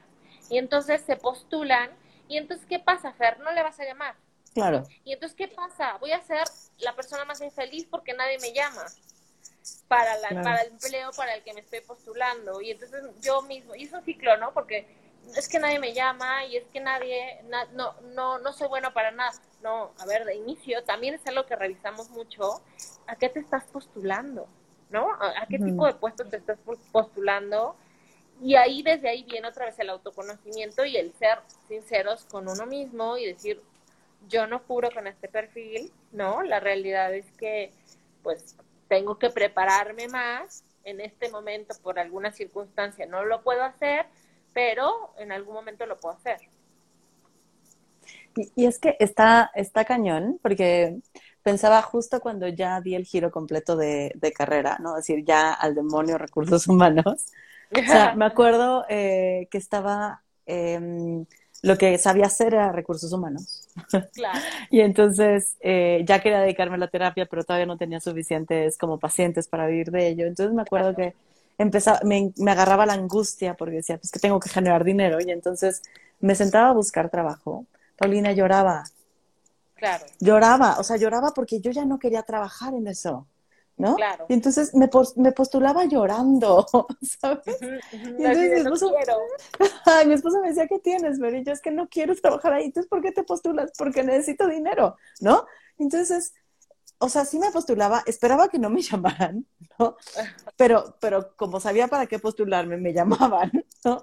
Speaker 2: Y entonces se postulan y entonces, ¿qué pasa, Fer? No le vas a llamar.
Speaker 1: Claro.
Speaker 2: Y entonces, ¿qué pasa? Voy a ser la persona más infeliz porque nadie me llama para, la, para el empleo para el que me estoy postulando. Y entonces yo mismo, y es un ciclo, ¿no? Porque es que nadie me llama y es que nadie, no, no, no soy bueno para nada. No, a ver, de inicio también es algo que revisamos mucho. ¿A qué te estás postulando? ¿No? ¿A, qué tipo de puesto te estás postulando? Y ahí, desde ahí viene otra vez el autoconocimiento y el ser sinceros con uno mismo y decir, yo no juro con este perfil, ¿no? La realidad es que, pues, tengo que prepararme más. En este momento, por alguna circunstancia, no lo puedo hacer, pero en algún momento lo puedo hacer.
Speaker 1: Y, es que está, está cañón, porque pensaba justo cuando ya di el giro completo de, carrera, ¿no? Es decir, ya al demonio recursos humanos. O sea, [laughs] me acuerdo eh, que estaba eh, lo que sabía hacer era recursos humanos.
Speaker 2: Claro. [laughs]
Speaker 1: y entonces eh, ya quería dedicarme a la terapia, pero todavía no tenía suficientes como pacientes para vivir de ello. Entonces me acuerdo que empezaba, me, me, agarraba la angustia porque decía, pues que tengo que generar dinero. Y entonces me sentaba a buscar trabajo. Paulina lloraba.
Speaker 2: Claro.
Speaker 1: Lloraba, o sea, lloraba porque yo ya no quería trabajar en eso. ¿no?
Speaker 2: Claro.
Speaker 1: Y entonces me, me postulaba llorando, [laughs] ¿sabes?
Speaker 2: y entonces mi esposo, [laughs]
Speaker 1: mi esposo me decía, ¿qué tienes, Mary? Yo es que no quiero trabajar ahí. Entonces, ¿por qué te postulas? Porque necesito dinero, ¿no? Entonces, o sea, sí me postulaba, esperaba que no me [laughs] llamaran, ¿no? Pero, pero como sabía para qué postularme, me llamaban, [laughs] ¿no?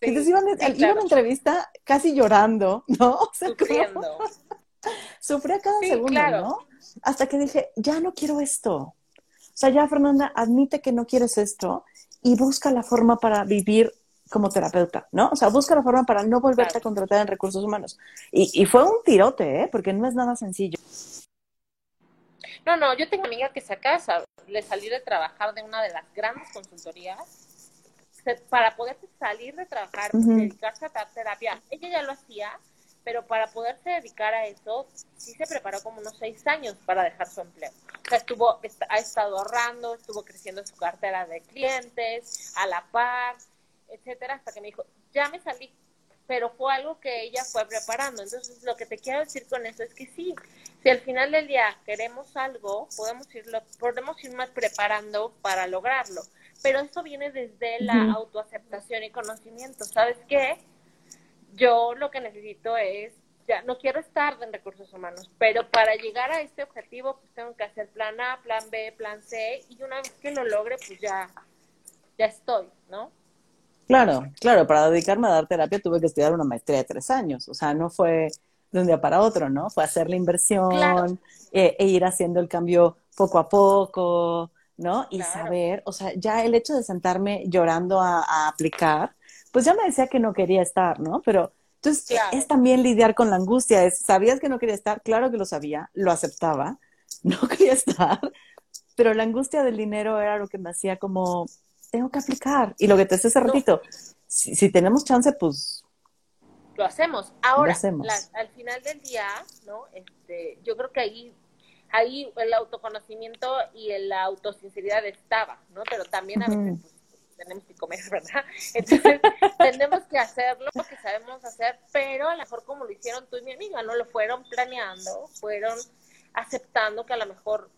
Speaker 1: Entonces iban, a una entrevista casi llorando, ¿no? [laughs]
Speaker 2: O sea, Sufriendo.
Speaker 1: Sufría cada segundo, ¿no? Hasta que dije, ya no quiero esto, o sea, ya Fernanda, admite que no quieres esto y busca la forma para vivir como terapeuta, ¿no? O sea, busca la forma para no volverte a contratar en recursos humanos. Y, fue un tirote, ¿eh? Porque no es nada sencillo.
Speaker 2: No, no, yo tengo una amiga que se casa, le salí de trabajar de una de las grandes consultorías para poder salir de trabajar, dedicarse a dar terapia, ella ya lo hacía, pero para poderse dedicar a eso, sí se preparó como unos seis años para dejar su empleo. O sea, estuvo, ha estado ahorrando, estuvo creciendo su cartera de clientes, a la par, etcétera, hasta que me dijo, ya me salí, pero fue algo que ella fue preparando. Entonces, lo que te quiero decir con eso es que sí, si al final del día queremos algo, podemos irlo, podemos ir más preparando para lograrlo. Pero eso viene desde la autoaceptación y conocimiento. ¿Sabes qué? yo lo que necesito es, ya no quiero estar en recursos humanos, pero para llegar a este objetivo, pues tengo que hacer plan A, plan B, plan C, y una vez que lo logre, pues ya, ya estoy, ¿no?
Speaker 1: Claro, claro, para dedicarme a dar terapia tuve que estudiar una maestría de tres años, o sea, no fue de un día para otro, ¿no? Fue hacer la inversión eh, e, ir haciendo el cambio poco a poco, ¿no? Y saber, o sea, ya el hecho de sentarme llorando a aplicar, pues ya me decía que no quería estar, ¿no? Pero entonces es también lidiar con la angustia, es, ¿sabías que no quería estar? Claro que lo sabía, lo aceptaba, [laughs] no quería estar, pero la angustia del dinero era lo que me hacía como, tengo que aplicar. Y lo que te decía hace ratito, si, tenemos chance, pues...
Speaker 2: Lo hacemos. Ahora, al final del día, ¿no? Este, yo creo que ahí ahí el autoconocimiento y la autosinceridad estaba, ¿no? Pero también a veces pues, tenemos que comer, [laughs] ¿verdad? Entonces, [laughs] tenemos que hacer lo que sabemos hacer, pero a lo mejor como lo hicieron tú y mi amiga, ¿no? Lo fueron planeando, fueron aceptando que a lo mejor,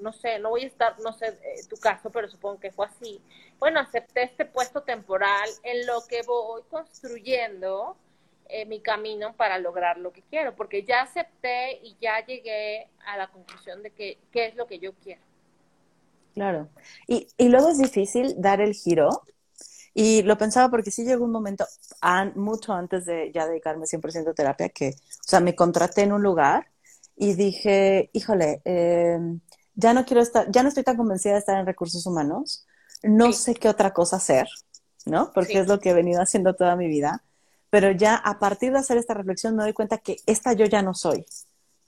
Speaker 2: no sé, no voy a estar, no sé eh, tu caso, pero supongo que fue así. Bueno, acepté este puesto temporal en lo que voy construyendo eh, mi camino para lograr lo que quiero, porque ya acepté y ya llegué a la conclusión de que qué es lo que yo quiero.
Speaker 1: Claro. Y, y luego es difícil dar el giro. Y lo pensaba porque sí llegó un momento, mucho antes de ya dedicarme 100% a terapia, que, o sea, me contraté en un lugar y dije, híjole, em, ya no quiero estar, ya no estoy tan convencida de estar en recursos humanos, no sé qué otra cosa hacer, ¿no? Porque es lo que he venido haciendo toda mi vida, pero ya a partir de hacer esta reflexión me doy cuenta que esta yo ya no soy,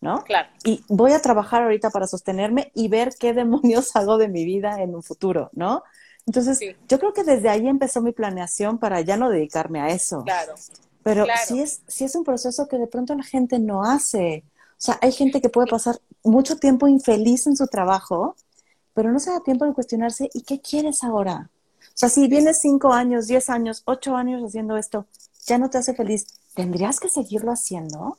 Speaker 1: ¿no?
Speaker 2: Claro.
Speaker 1: Y voy a trabajar ahorita para sostenerme y ver qué [laughs] demonios hago de mi vida en un futuro, ¿no? Entonces, yo creo que desde ahí empezó mi planeación para ya no dedicarme a eso.
Speaker 2: Claro.
Speaker 1: Pero sí es, sí es un proceso que de pronto la gente no hace. O sea, hay gente que puede pasar mucho tiempo infeliz en su trabajo, pero no se da tiempo de cuestionarse, ¿y qué quieres ahora? O sea, si vienes cinco años, diez años, ocho años haciendo esto, ya no te hace feliz, ¿tendrías que seguirlo haciendo?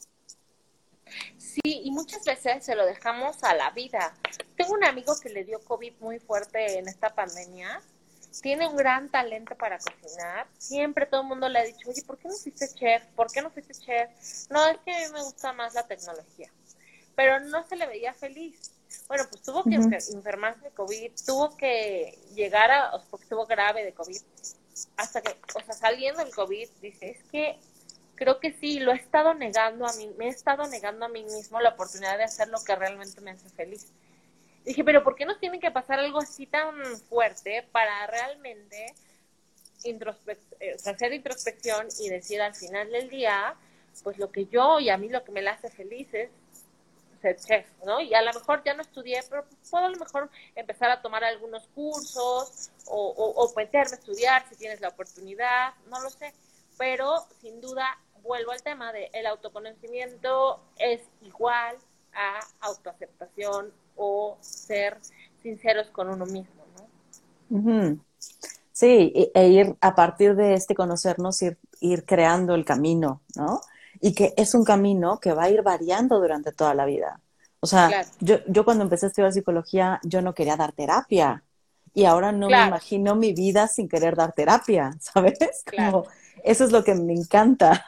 Speaker 2: Sí, y muchas veces se lo dejamos a la vida. Tengo un amigo que le dio COVID muy fuerte en esta pandemia. Tiene un gran talento para cocinar. Siempre todo el mundo le ha dicho, oye, ¿por qué no fuiste chef? ¿Por qué no fuiste chef? No, es que a mí me gusta más la tecnología. Pero no se le veía feliz. Bueno, pues tuvo que enfermarse de COVID, tuvo que llegar a, porque estuvo grave de COVID, hasta que, o sea, saliendo del COVID, dice, es que creo que sí, lo he estado negando a mí, me he estado negando a mí mismo la oportunidad de hacer lo que realmente me hace feliz. Dije, pero ¿por qué nos tiene que pasar algo así tan fuerte para realmente eh, hacer introspección y decir al final del día, pues lo que yo y a mí lo que me hace feliz es ser chef, ¿no? Y a lo mejor ya no estudié, pero puedo a lo mejor empezar a tomar algunos cursos o, o, a estudiar si tienes la oportunidad, no lo sé pero sin duda vuelvo al tema de el autoconocimiento es igual a autoaceptación o ser sinceros con uno mismo, ¿no?
Speaker 1: Sí, e ir a partir de este conocernos, ir, ir creando el camino, ¿no? Y que es un camino que va a ir variando durante toda la vida. O sea, yo, yo cuando empecé a estudiar psicología, yo no quería dar terapia. Y ahora no me imagino mi vida sin querer dar terapia, [laughs] ¿sabes? Como, eso es lo que me encanta.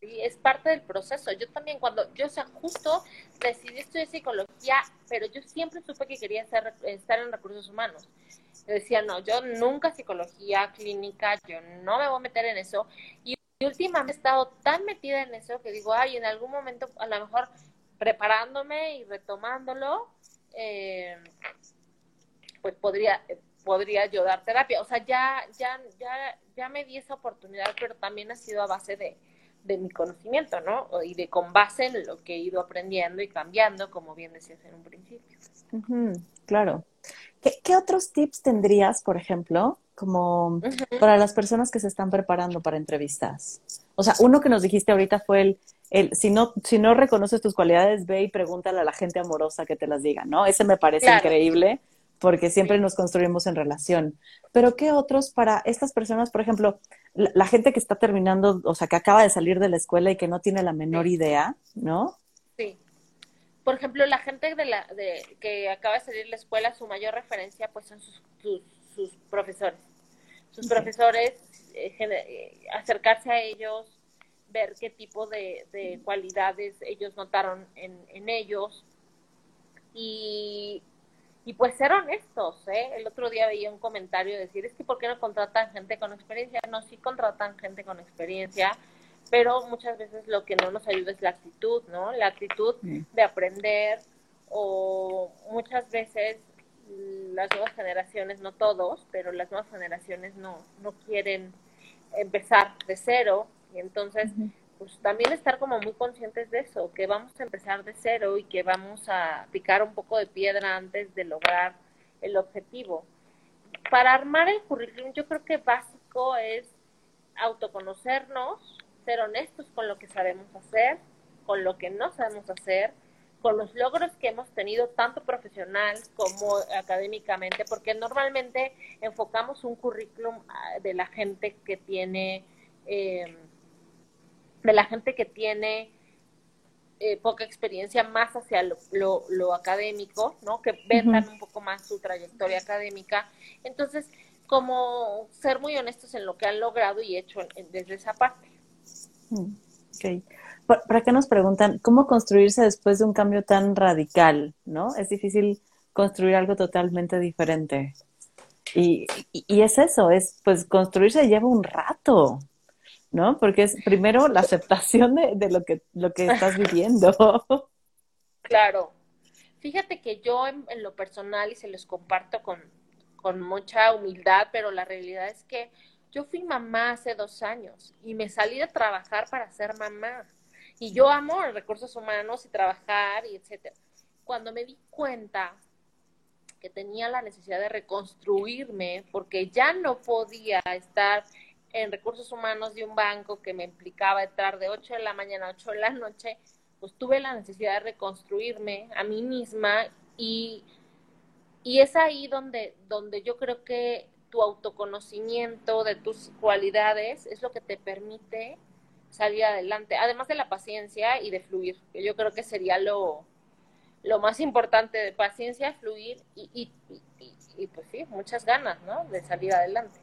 Speaker 2: Sí, es parte del proceso. Yo también cuando, yo o sea, justo decidí estudiar psicología, pero yo siempre supe que quería estar, estar en recursos humanos. Yo decía, no, yo nunca psicología clínica, yo no me voy a meter en eso. Y, últimamente he estado tan metida en eso que digo, ay, en algún momento, a lo mejor preparándome y retomándolo, eh, pues podría, podría yo dar terapia. O sea, ya, ya, ya, ya me di esa oportunidad, pero también ha sido a base de, de mi conocimiento, ¿no? Y de con base en lo que he ido aprendiendo y cambiando, como bien decías en un principio.
Speaker 1: claro. ¿Qué, otros tips tendrías, por ejemplo, como para las personas que se están preparando para entrevistas? O sea, uno que nos dijiste ahorita fue el, el si, no, si no reconoces tus cualidades, ve y pregúntale a la gente amorosa que te las diga, ¿no? Ese me parece increíble porque siempre nos construimos en relación. Pero ¿qué otros para estas personas, por ejemplo, la, gente que está terminando, o sea, que acaba de salir de la escuela y que no tiene la menor idea, ¿no?
Speaker 2: Por ejemplo, la gente de la, de, que acaba de salir de la escuela, su mayor referencia pues son sus, sus, profesores. Sus profesores, eh, eh, acercarse a ellos, ver qué tipo de, de cualidades ellos notaron en, en ellos y y pues ser honestos, ¿eh? El otro día veía un comentario decir, es que ¿por qué no contratan gente con experiencia? No, sí contratan gente con experiencia, pero muchas veces lo que no nos ayuda es la actitud, ¿no? La actitud de aprender o muchas veces las nuevas generaciones, no todos, pero las nuevas generaciones no, no quieren empezar de cero y entonces pues también estar como muy conscientes de eso, que vamos a empezar de cero y que vamos a picar un poco de piedra antes de lograr el objetivo. Para armar el currículum yo creo que básico es autoconocernos, ser honestos con lo que sabemos hacer, con lo que no sabemos hacer, con los logros que hemos tenido tanto profesional como académicamente, porque normalmente enfocamos un currículum ah, de la gente que tiene... Eh, de la gente que tiene eh, poca experiencia más hacia lo, académico, ¿no? Que vendan un poco más su trayectoria académica. Entonces, como ser muy honestos en lo que han logrado y hecho desde esa parte.
Speaker 1: Ok. ¿Para qué nos preguntan cómo construirse después de un cambio tan radical, no? Es difícil construir algo totalmente diferente. Y, y es eso, es pues construirse lleva un rato. ¿no? Porque es primero la aceptación de, lo, que, lo que estás viviendo. [laughs]
Speaker 2: Claro. Fíjate que yo en, lo personal, y se los comparto con, con mucha humildad, pero la realidad es que yo fui mamá hace dos años y me salí de trabajar para ser mamá. Y yo amo recursos humanos y trabajar y etcétera. Cuando me di cuenta que tenía la necesidad de reconstruirme porque ya no podía estar en recursos humanos de un banco que me implicaba estar de 8 de la mañana a 8 de la noche, pues tuve la necesidad de reconstruirme a mí misma y, y es ahí donde, donde yo creo que tu autoconocimiento de tus cualidades es lo que te permite salir adelante, además de la paciencia y de fluir, que yo creo que sería lo, lo más importante de paciencia, fluir y, y, y, y pues sí, muchas ganas, ¿no? De salir adelante.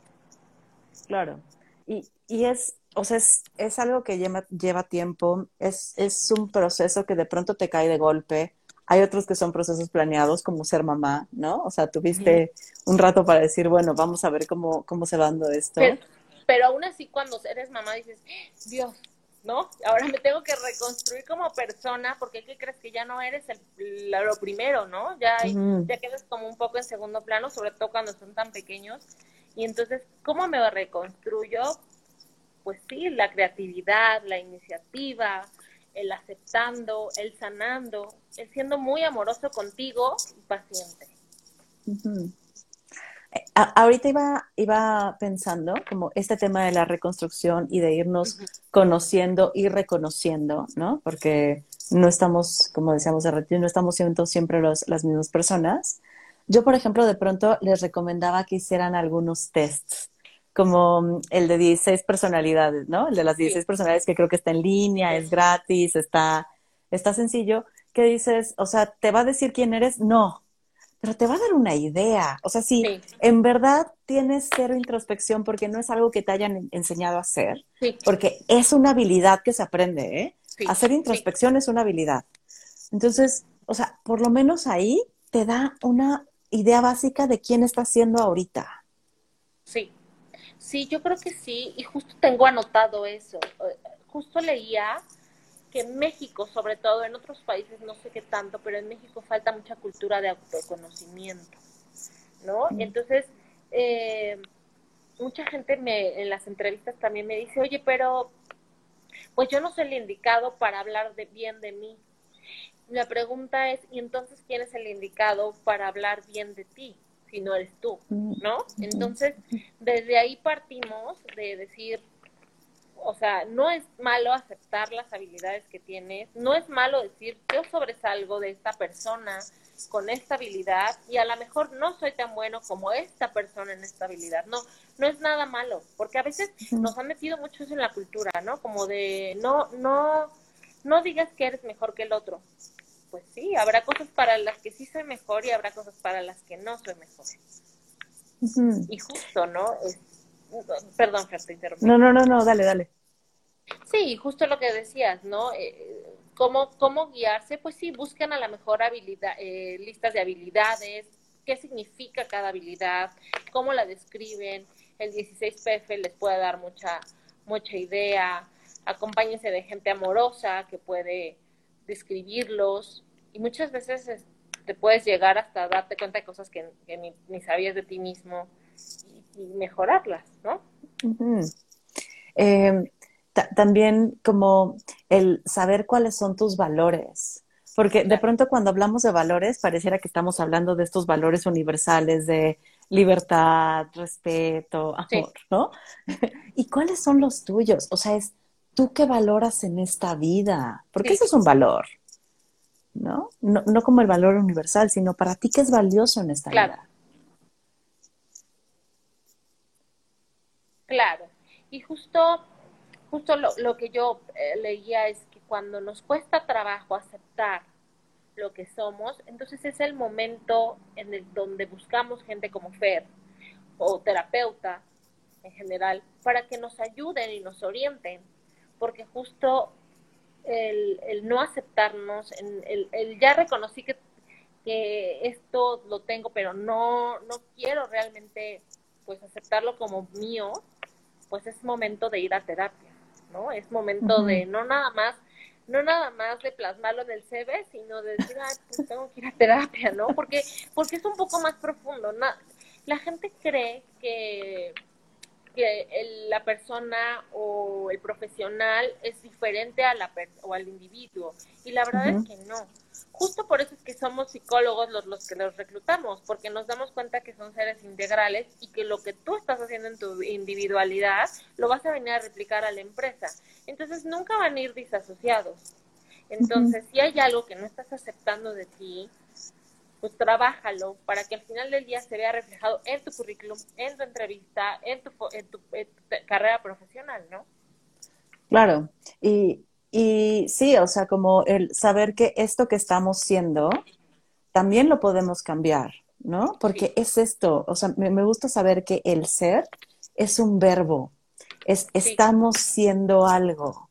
Speaker 1: Claro. Y, y es, o sea, es, es algo que lleva, lleva tiempo, es, es un proceso que de pronto te cae de golpe. Hay otros que son procesos planeados, como ser mamá, ¿no? O sea, tuviste un rato para decir, bueno, vamos a ver cómo, cómo se va dando esto.
Speaker 2: Pero, pero aún así, cuando eres mamá, dices, Dios, ¿no? Ahora me tengo que reconstruir como persona, porque ¿qué crees que ya no eres el, lo primero, ¿no? Ya, ya quedas como un poco en segundo plano, sobre todo cuando son tan pequeños. Y entonces, ¿cómo me reconstruyo? Pues sí, la creatividad, la iniciativa, el aceptando, el sanando, el siendo muy amoroso contigo y paciente.
Speaker 1: Eh, ahorita iba, iba pensando como este tema de la reconstrucción y de irnos conociendo y reconociendo, ¿no? Porque no estamos, como decíamos de retiro, no estamos siendo siempre los, las mismas personas. Yo, por ejemplo, de pronto les recomendaba que hicieran algunos tests, como el de 16 personalidades, ¿no? El de las 16 personalidades que creo que está en línea, es gratis, está, está sencillo, que dices, o sea, ¿te va a decir quién eres? No, pero te va a dar una idea. O sea, si en verdad tienes cero introspección porque no es algo que te hayan enseñado a hacer, porque es una habilidad que se aprende, ¿eh? Hacer introspección es una habilidad. Entonces, o sea, por lo menos ahí te da una idea básica de quién está siendo ahorita.
Speaker 2: Sí, sí, yo creo que sí, y justo tengo anotado eso. Eh, justo leía que en México, sobre todo en otros países, no sé qué tanto, pero en México falta mucha cultura de autoconocimiento, ¿no? Entonces, eh, mucha gente me, en las entrevistas también me dice, oye, pero pues yo no soy el indicado para hablar de bien de mí. La pregunta es, ¿y entonces quién es el indicado para hablar bien de ti? Si no eres tú, ¿no? Entonces, desde ahí partimos de decir, o sea, no es malo aceptar las habilidades que tienes, no es malo decir, yo sobresalgo de esta persona con esta habilidad y a lo mejor no soy tan bueno como esta persona en esta habilidad. No, no es nada malo, porque a veces nos han metido mucho eso en la cultura, ¿no? Como de, no, no, no digas que eres mejor que el otro. Pues sí, habrá cosas para las que sí soy mejor y habrá cosas para las que no soy mejor. Y justo, ¿no? Es, perdón, Fer, te interrumpí.
Speaker 1: No, no, no, no, dale, dale.
Speaker 2: Sí, justo lo que decías, ¿no? Eh, ¿cómo, ¿Cómo guiarse? Pues sí, buscan a la mejor habilidad, eh, listas de habilidades, qué significa cada habilidad, cómo la describen. El 16PF les puede dar mucha, mucha idea. Acompáñense de gente amorosa que puede describirlos. Y muchas veces te puedes llegar hasta darte cuenta de cosas que, ni, sabías de ti mismo y, mejorarlas, ¿no?
Speaker 1: también como el saber cuáles son tus valores. Porque de pronto cuando hablamos de valores, pareciera que estamos hablando de estos valores universales de libertad, respeto, amor, ¿no? [laughs] ¿Y cuáles son los tuyos? O sea, es tú qué valoras en esta vida, porque eso es un valor, ¿no? ¿no? ¿no? como el valor universal, sino para ti qué es valioso en esta vida.
Speaker 2: Claro. Y justo justo lo, que yo eh, leía es que cuando nos cuesta trabajo aceptar lo que somos, entonces es el momento en el donde buscamos gente como Fer o terapeuta en general para que nos ayuden y nos orienten, porque justo el, no aceptarnos, el, el, ya reconocí que, que esto lo tengo, pero no, no quiero realmente pues aceptarlo como mío, pues es momento de ir a terapia. ¿no? Es momento de no nada más no nada más de plasmarlo en el CV, sino de decir, ah, pues tengo que ir a terapia, ¿no? Porque, porque es un poco más profundo. la gente cree que que la persona o el profesional es diferente a la o al individuo y la verdad es que no. Justo por eso es que somos psicólogos los, los que los reclutamos, porque nos damos cuenta que son seres integrales y que lo que tú estás haciendo en tu individualidad lo vas a venir a replicar a la empresa. Entonces nunca van a ir disasociados. Entonces, si hay algo que no estás aceptando de ti, pues trabájalo para que al final del día se vea reflejado en tu currículum, en tu entrevista, en tu, en tu, carrera profesional, ¿no?
Speaker 1: Claro, y, y sí, o sea, como el saber que esto que estamos siendo, también lo podemos cambiar, ¿no? Porque es esto, o sea, me, gusta saber que el ser es un verbo, es estamos siendo algo.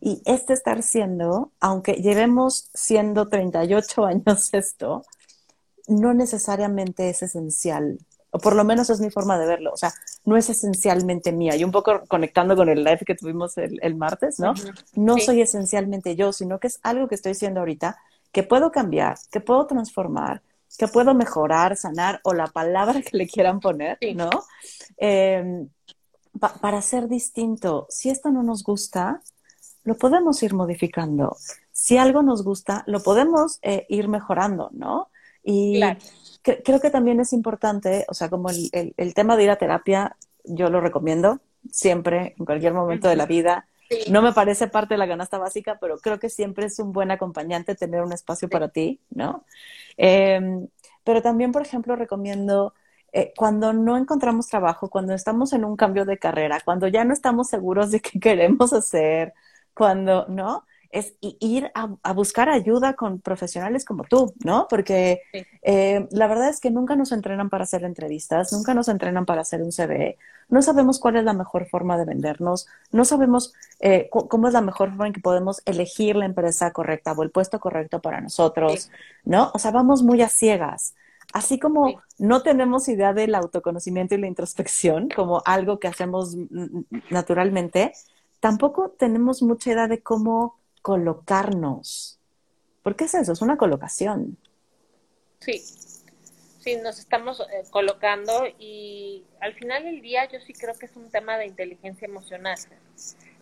Speaker 1: Y este estar siendo, aunque llevemos siendo 38 años esto, no necesariamente es esencial, o por lo menos es mi forma de verlo, o sea, no es esencialmente mía. Y un poco conectando con el live que tuvimos el, martes, ¿no? No soy esencialmente yo, sino que es algo que estoy haciendo ahorita, que puedo cambiar, que puedo transformar, que puedo mejorar, sanar, o la palabra que le quieran poner, ¿no? Em, para ser distinto, si esto no nos gusta, lo podemos ir modificando. Si algo nos gusta, lo podemos eh, ir mejorando, ¿no? Y creo que también es importante, o sea, como el, el, tema de ir a terapia, yo lo recomiendo siempre, en cualquier momento de la vida. No me parece parte de la canasta básica, pero creo que siempre es un buen acompañante tener un espacio para ti, ¿no? Em, pero también, por ejemplo, recomiendo eh, cuando no encontramos trabajo, cuando estamos en un cambio de carrera, cuando ya no estamos seguros de qué [laughs] queremos hacer, cuando, ¿no? Es ir a, buscar ayuda con profesionales como tú, ¿no? Porque eh, la verdad es que nunca nos entrenan para hacer entrevistas, nunca nos entrenan para hacer un CV, no sabemos cuál es la mejor forma de vendernos, no sabemos eh, cómo es la mejor forma en que podemos elegir la empresa correcta o el puesto correcto para nosotros, ¿no? O sea, vamos muy a ciegas. Así como no tenemos idea del autoconocimiento y la introspección como algo que hacemos naturalmente, tampoco tenemos mucha idea de cómo colocarnos. ¿Por qué es eso? Es una colocación.
Speaker 2: Sí, sí, nos estamos eh, colocando y al final del día yo sí creo que es un tema de inteligencia emocional.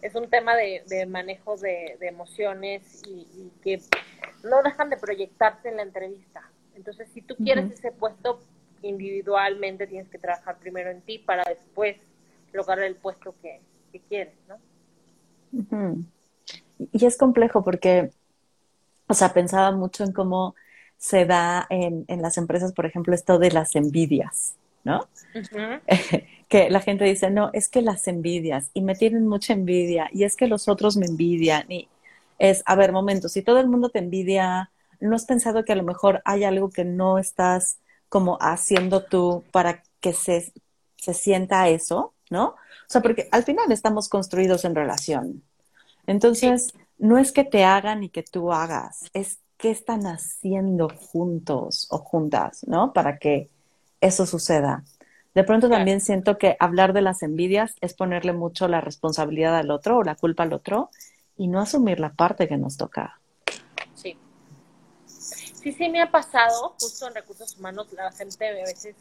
Speaker 2: Es un tema de, manejo de, emociones y, que no dejan de proyectarse en la entrevista. Entonces, si tú quieres ese puesto, individualmente tienes que trabajar primero en ti para después lograr el puesto que, quieres, ¿no?
Speaker 1: Y es complejo porque, o sea, pensaba mucho en cómo se da en, en las empresas, por ejemplo, esto de las envidias, ¿no? [laughs] que la gente dice, no, es que las envidias y me tienen mucha envidia y es que los otros me envidian y es, a ver, momento, si todo el mundo te envidia, ¿no has pensado que a lo mejor hay algo que no estás como haciendo tú para que se, se sienta eso, ¿no? O sea, porque al final estamos construidos en relación. Entonces, no es que te hagan y que tú hagas, es qué están haciendo juntos o juntas, ¿no? Para que eso suceda. De pronto también siento que hablar de las envidias es ponerle mucho la responsabilidad al otro o la culpa al otro y no asumir la parte que nos toca.
Speaker 2: Sí. Sí, sí, me ha pasado, justo en recursos humanos, la gente a veces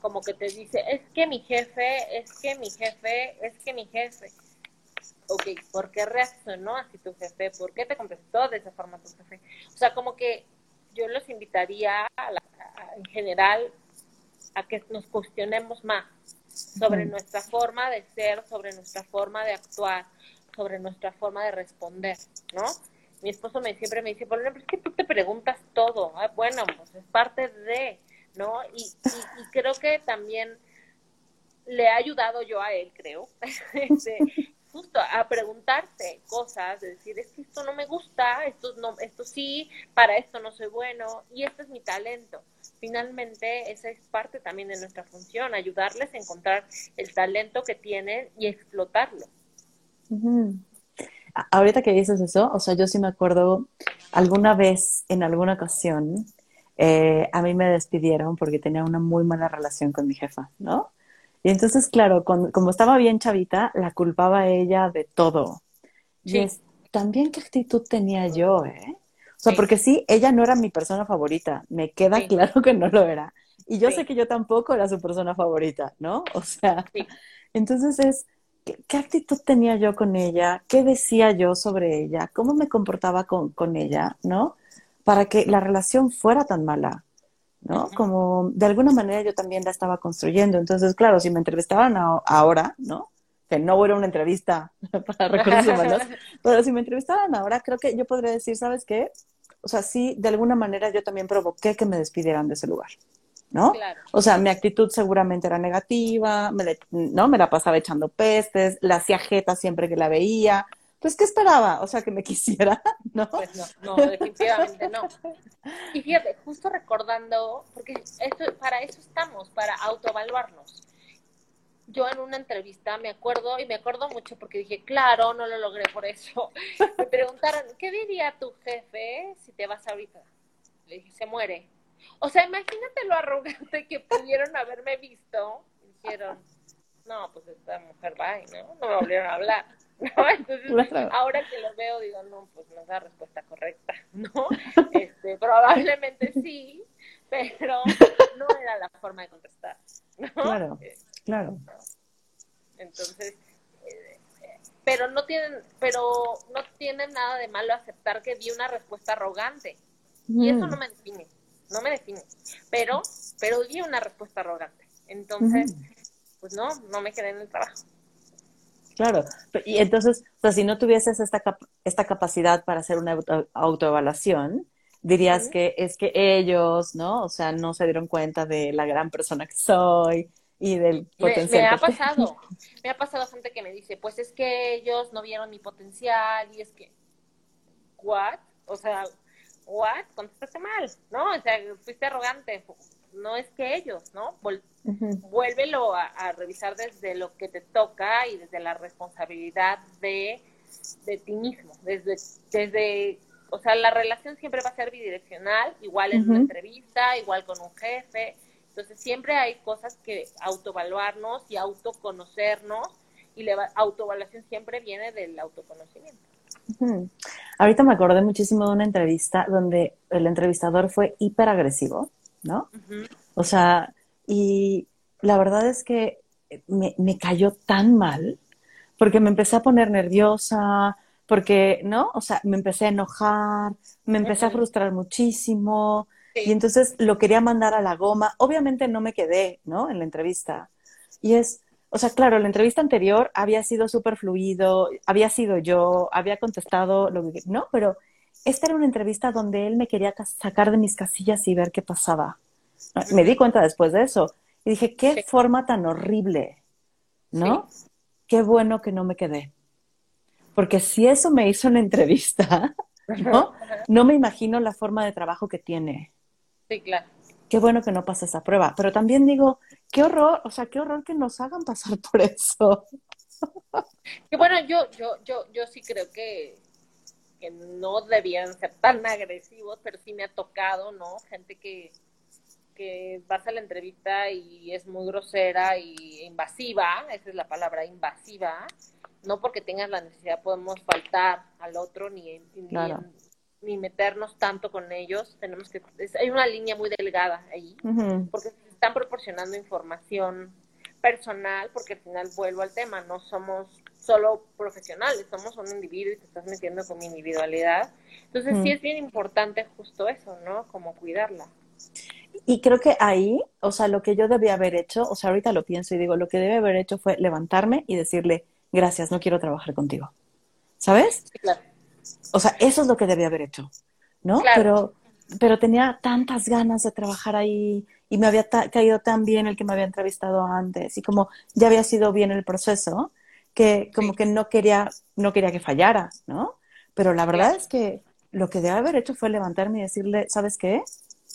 Speaker 2: como que te dice, es que mi jefe, es que mi jefe, es que mi jefe. Ok, ¿por qué reaccionó así tu jefe? ¿Por qué te contestó de esa forma tu jefe? O sea, como que yo los invitaría en general a que nos cuestionemos más sobre nuestra forma de ser, sobre nuestra forma de actuar, sobre nuestra forma de responder, ¿no? Mi esposo me siempre me dice, por ejemplo, es que tú te preguntas todo. Ah, bueno, pues es parte de, ¿no? Y, y, creo que también le ha ayudado yo a él, creo, [laughs] este, justo a preguntarse cosas, de decir, es que esto no me gusta, esto no, esto sí, para esto no soy bueno, y este es mi talento. Finalmente, esa es parte también de nuestra función, ayudarles a encontrar el talento que tienen y explotarlo.
Speaker 1: Ahorita que dices eso, o sea, yo sí me acuerdo alguna vez, en alguna ocasión, eh, a mí me despidieron porque tenía una muy mala relación con mi jefa, ¿no? Y entonces, claro, como estaba bien chavita, la culpaba a ella de todo. Y es, también qué actitud tenía yo, ¿eh? O sea, porque sí, ella no era mi persona favorita, me queda claro que no lo era. Y yo sé que yo tampoco era su persona favorita, ¿no? [laughs] O sea, entonces es, ¿qué, actitud tenía yo con ella? ¿Qué decía yo sobre ella? ¿Cómo me comportaba con, con ella? ¿No? para que la relación fuera tan mala, ¿no? Como de alguna manera yo también la estaba construyendo. Entonces, claro, si me entrevistaban ahora, ¿no? Que no era una entrevista [laughs] para recursos humanos, [laughs] pero si me entrevistaran ahora, creo que yo podría decir, ¿sabes qué? O sea, sí, de alguna manera yo también provoqué que me despidieran de ese lugar. ¿no? O sea, mi actitud seguramente era negativa, me ¿no? Me la pasaba echando pestes, la hacía jeta siempre que la veía, pues, ¿qué esperaba? O sea, que me [laughs] quisiera, ¿no?
Speaker 2: Pues no, no, definitivamente no. Y fíjate, justo recordando, porque esto, para eso estamos, para autoevaluarnos. Yo en una entrevista me acuerdo, y me acuerdo mucho porque dije, claro, no lo logré por eso. [laughs] Me preguntaron, ¿qué diría tu jefe si te vas ahorita? Le dije, se muere. O sea, imagínate lo arrogante que pudieron haberme visto. Dijeron, no, pues esta mujer va no, no me volvieron a hablar. ¿No? Entonces, ahora que lo veo, digo, no, pues no es la respuesta correcta, ¿no? [laughs] Este, probablemente sí, pero no era la forma de contestar, ¿no?
Speaker 1: Claro, eh, claro.
Speaker 2: Entonces, eh, pero no tienen, pero no tienen nada de malo aceptar que di una respuesta arrogante. Y eso no me define, no me define. Pero, pero di una respuesta arrogante. Entonces, pues no, no me quedé en el trabajo.
Speaker 1: Claro, y entonces, o sea, si no tuvieses esta, esta capacidad para hacer una autoevaluación, dirías que es que ellos, ¿no? O sea, no se dieron cuenta de la gran persona que soy y del potencial.
Speaker 2: Me, ha pasado, [laughs] me ha pasado gente que me dice, pues es que ellos no vieron mi potencial y es que, ¿what? O sea, ¿what? Contestaste mal, ¿no? O sea, fuiste arrogante, no es que ellos, ¿no? Vuélvelo a, revisar desde lo que te toca y desde la responsabilidad de, ti mismo, desde, desde, o sea, la relación siempre va a ser bidireccional, igual en una entrevista, igual con un jefe, entonces siempre hay cosas que autoevaluarnos y autoconocernos y la autoevaluación siempre viene del autoconocimiento.
Speaker 1: Ahorita me acordé muchísimo de una entrevista donde el entrevistador fue hiperagresivo ¿no? O sea, y la verdad es que me, cayó tan mal porque me empecé a poner nerviosa, porque, ¿no? O sea, me empecé a enojar, me empecé a frustrar muchísimo. Y entonces lo quería mandar a la goma. Obviamente no me quedé, ¿no? En la entrevista. Y es, o sea, claro, la entrevista anterior había sido súper fluido, había sido yo, había contestado lo que, ¿no? Pero esta era una entrevista donde él me quería sacar de mis casillas y ver qué pasaba. Me di cuenta después de eso. Y dije, qué forma tan horrible, ¿no? Qué bueno que no me quedé. Porque si eso me hizo una entrevista, ¿no? No me imagino la forma de trabajo que tiene.
Speaker 2: Sí, claro.
Speaker 1: Qué bueno que no pase esa prueba. Pero también digo, qué horror, o sea, qué horror que nos hagan pasar por eso.
Speaker 2: Que bueno, yo, yo, yo, yo sí creo que, que no debían ser tan agresivos, pero sí me ha tocado, ¿no? Gente que, que vas a la entrevista y es muy grosera y invasiva, esa es la palabra, invasiva, no porque tengas la necesidad podemos faltar al otro ni, ni, meternos tanto con ellos, tenemos que, hay una línea muy delgada ahí, porque están proporcionando información personal, porque al final vuelvo al tema, no somos solo profesionales, somos un individuo y te estás metiendo con mi individualidad. Entonces sí es bien importante justo eso, ¿no? Como cuidarla.
Speaker 1: Y creo que ahí, o sea, lo que yo debía haber hecho, o sea, ahorita lo pienso y digo, lo que debe haber hecho fue levantarme y decirle, gracias, no quiero trabajar contigo. ¿Sabes? claro. O sea, eso es lo que debía haber hecho, ¿no? Pero, pero tenía tantas ganas de trabajar ahí y me había caído tan bien el que me había entrevistado antes y como ya había sido bien el proceso, que como que no quería, no quería que fallara, ¿no? Pero la verdad es que lo que debe haber hecho fue levantarme y decirle, ¿sabes qué?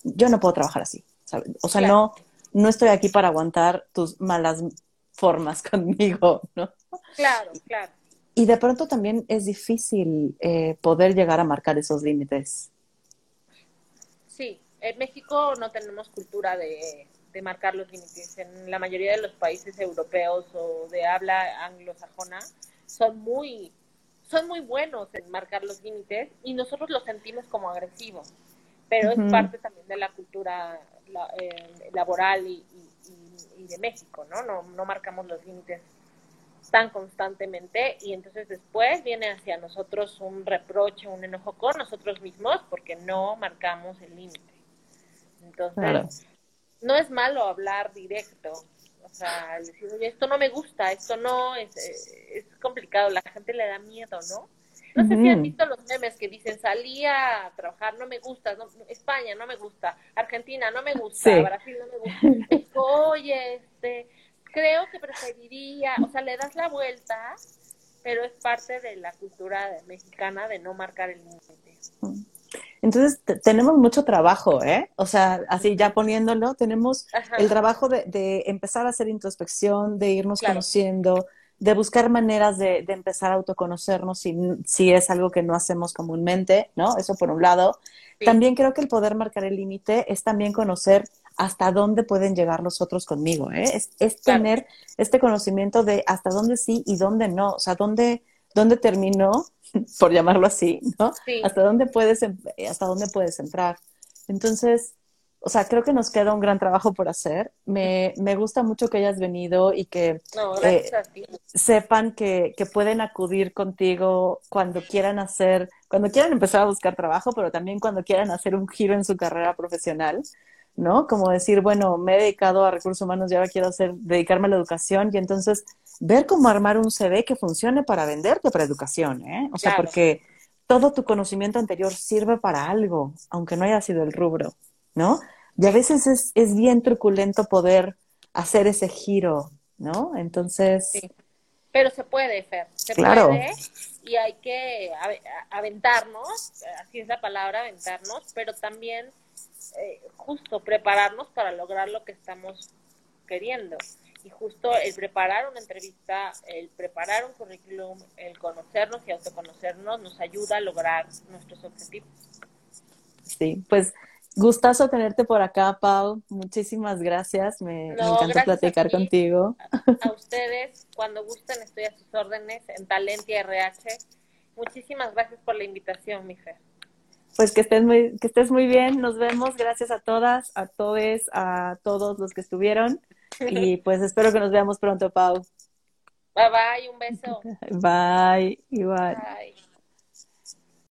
Speaker 1: Yo no puedo trabajar así. O sea, no, no estoy aquí para aguantar tus malas formas [laughs] conmigo, ¿no?
Speaker 2: Claro, claro.
Speaker 1: Y de pronto también es difícil eh, poder llegar a marcar esos límites.
Speaker 2: Sí, en México no tenemos cultura de, de marcar los límites. En la mayoría de los países europeos o de habla anglosajona son muy, son muy buenos en marcar los límites y nosotros los sentimos como agresivos, pero es parte también de la cultura eh, laboral y, de México, ¿no? ¿no? No marcamos los límites tan constantemente y entonces después viene hacia nosotros un reproche, un enojo con nosotros mismos porque no marcamos el límite. Entonces, no es malo hablar directo, o sea, decir, oye, esto no me gusta, esto no, es, eh, es complicado, la gente le da miedo, ¿no? No sé si han visto los memes que dicen, salí a trabajar, no me gusta, España no me gusta, Argentina no me gusta, Brasil no me gusta. Oye, este, creo que preferiría, o sea, le das la vuelta, pero es parte de la cultura mexicana de no marcar el límite.
Speaker 1: Entonces, tenemos mucho trabajo, ¿eh? O sea, así ya poniéndolo, tenemos el trabajo de, empezar a hacer introspección, de irnos conociendo, de buscar maneras de, empezar a autoconocernos si, si, es algo que no hacemos comúnmente, ¿no? Eso por un lado. También creo que el poder marcar el límite es también conocer hasta dónde pueden llegar los otros conmigo, ¿eh? Es, tener este conocimiento de hasta dónde sí y dónde no, o sea, dónde, dónde terminó [laughs] por llamarlo así, ¿no? Hasta dónde puedes, em, hasta dónde puedes entrar. Entonces, o sea, creo que nos queda un gran trabajo por hacer. Me, me gusta mucho que hayas venido y que
Speaker 2: eh,
Speaker 1: sepan que, que, pueden acudir contigo cuando quieran hacer, cuando quieran empezar a buscar trabajo, pero también cuando quieran hacer un giro en su carrera profesional, ¿no? Como decir, bueno, me he dedicado a recursos humanos y ahora quiero hacer, dedicarme a la educación y entonces ver cómo armar un CV que funcione para venderte para educación, ¿eh? O sea, porque todo tu conocimiento anterior sirve para algo, aunque no haya sido el rubro, ¿no? Y a veces es, es bien truculento poder hacer ese giro, ¿no? Entonces... Sí.
Speaker 2: Pero se puede, Fer, se puede y hay que aventarnos, así es la palabra, aventarnos, pero también eh, justo prepararnos para lograr lo que estamos queriendo y justo el preparar una entrevista, el preparar un currículum, el conocernos y autoconocernos nos ayuda a lograr nuestros objetivos.
Speaker 1: Sí, pues gustazo tenerte por acá, Pau. Muchísimas gracias. Me, encanta platicar contigo.
Speaker 2: A, ustedes, cuando gusten, estoy a sus órdenes en Talentia RH. Muchísimas gracias por la invitación, mi Fer.
Speaker 1: Pues que estés muy, que estés muy bien. Nos vemos. Gracias a todas, a todos, a todos los que estuvieron. Y pues espero que nos veamos pronto, Pau.
Speaker 2: Bye bye, un beso. [laughs]
Speaker 1: Bye, igual. Bye.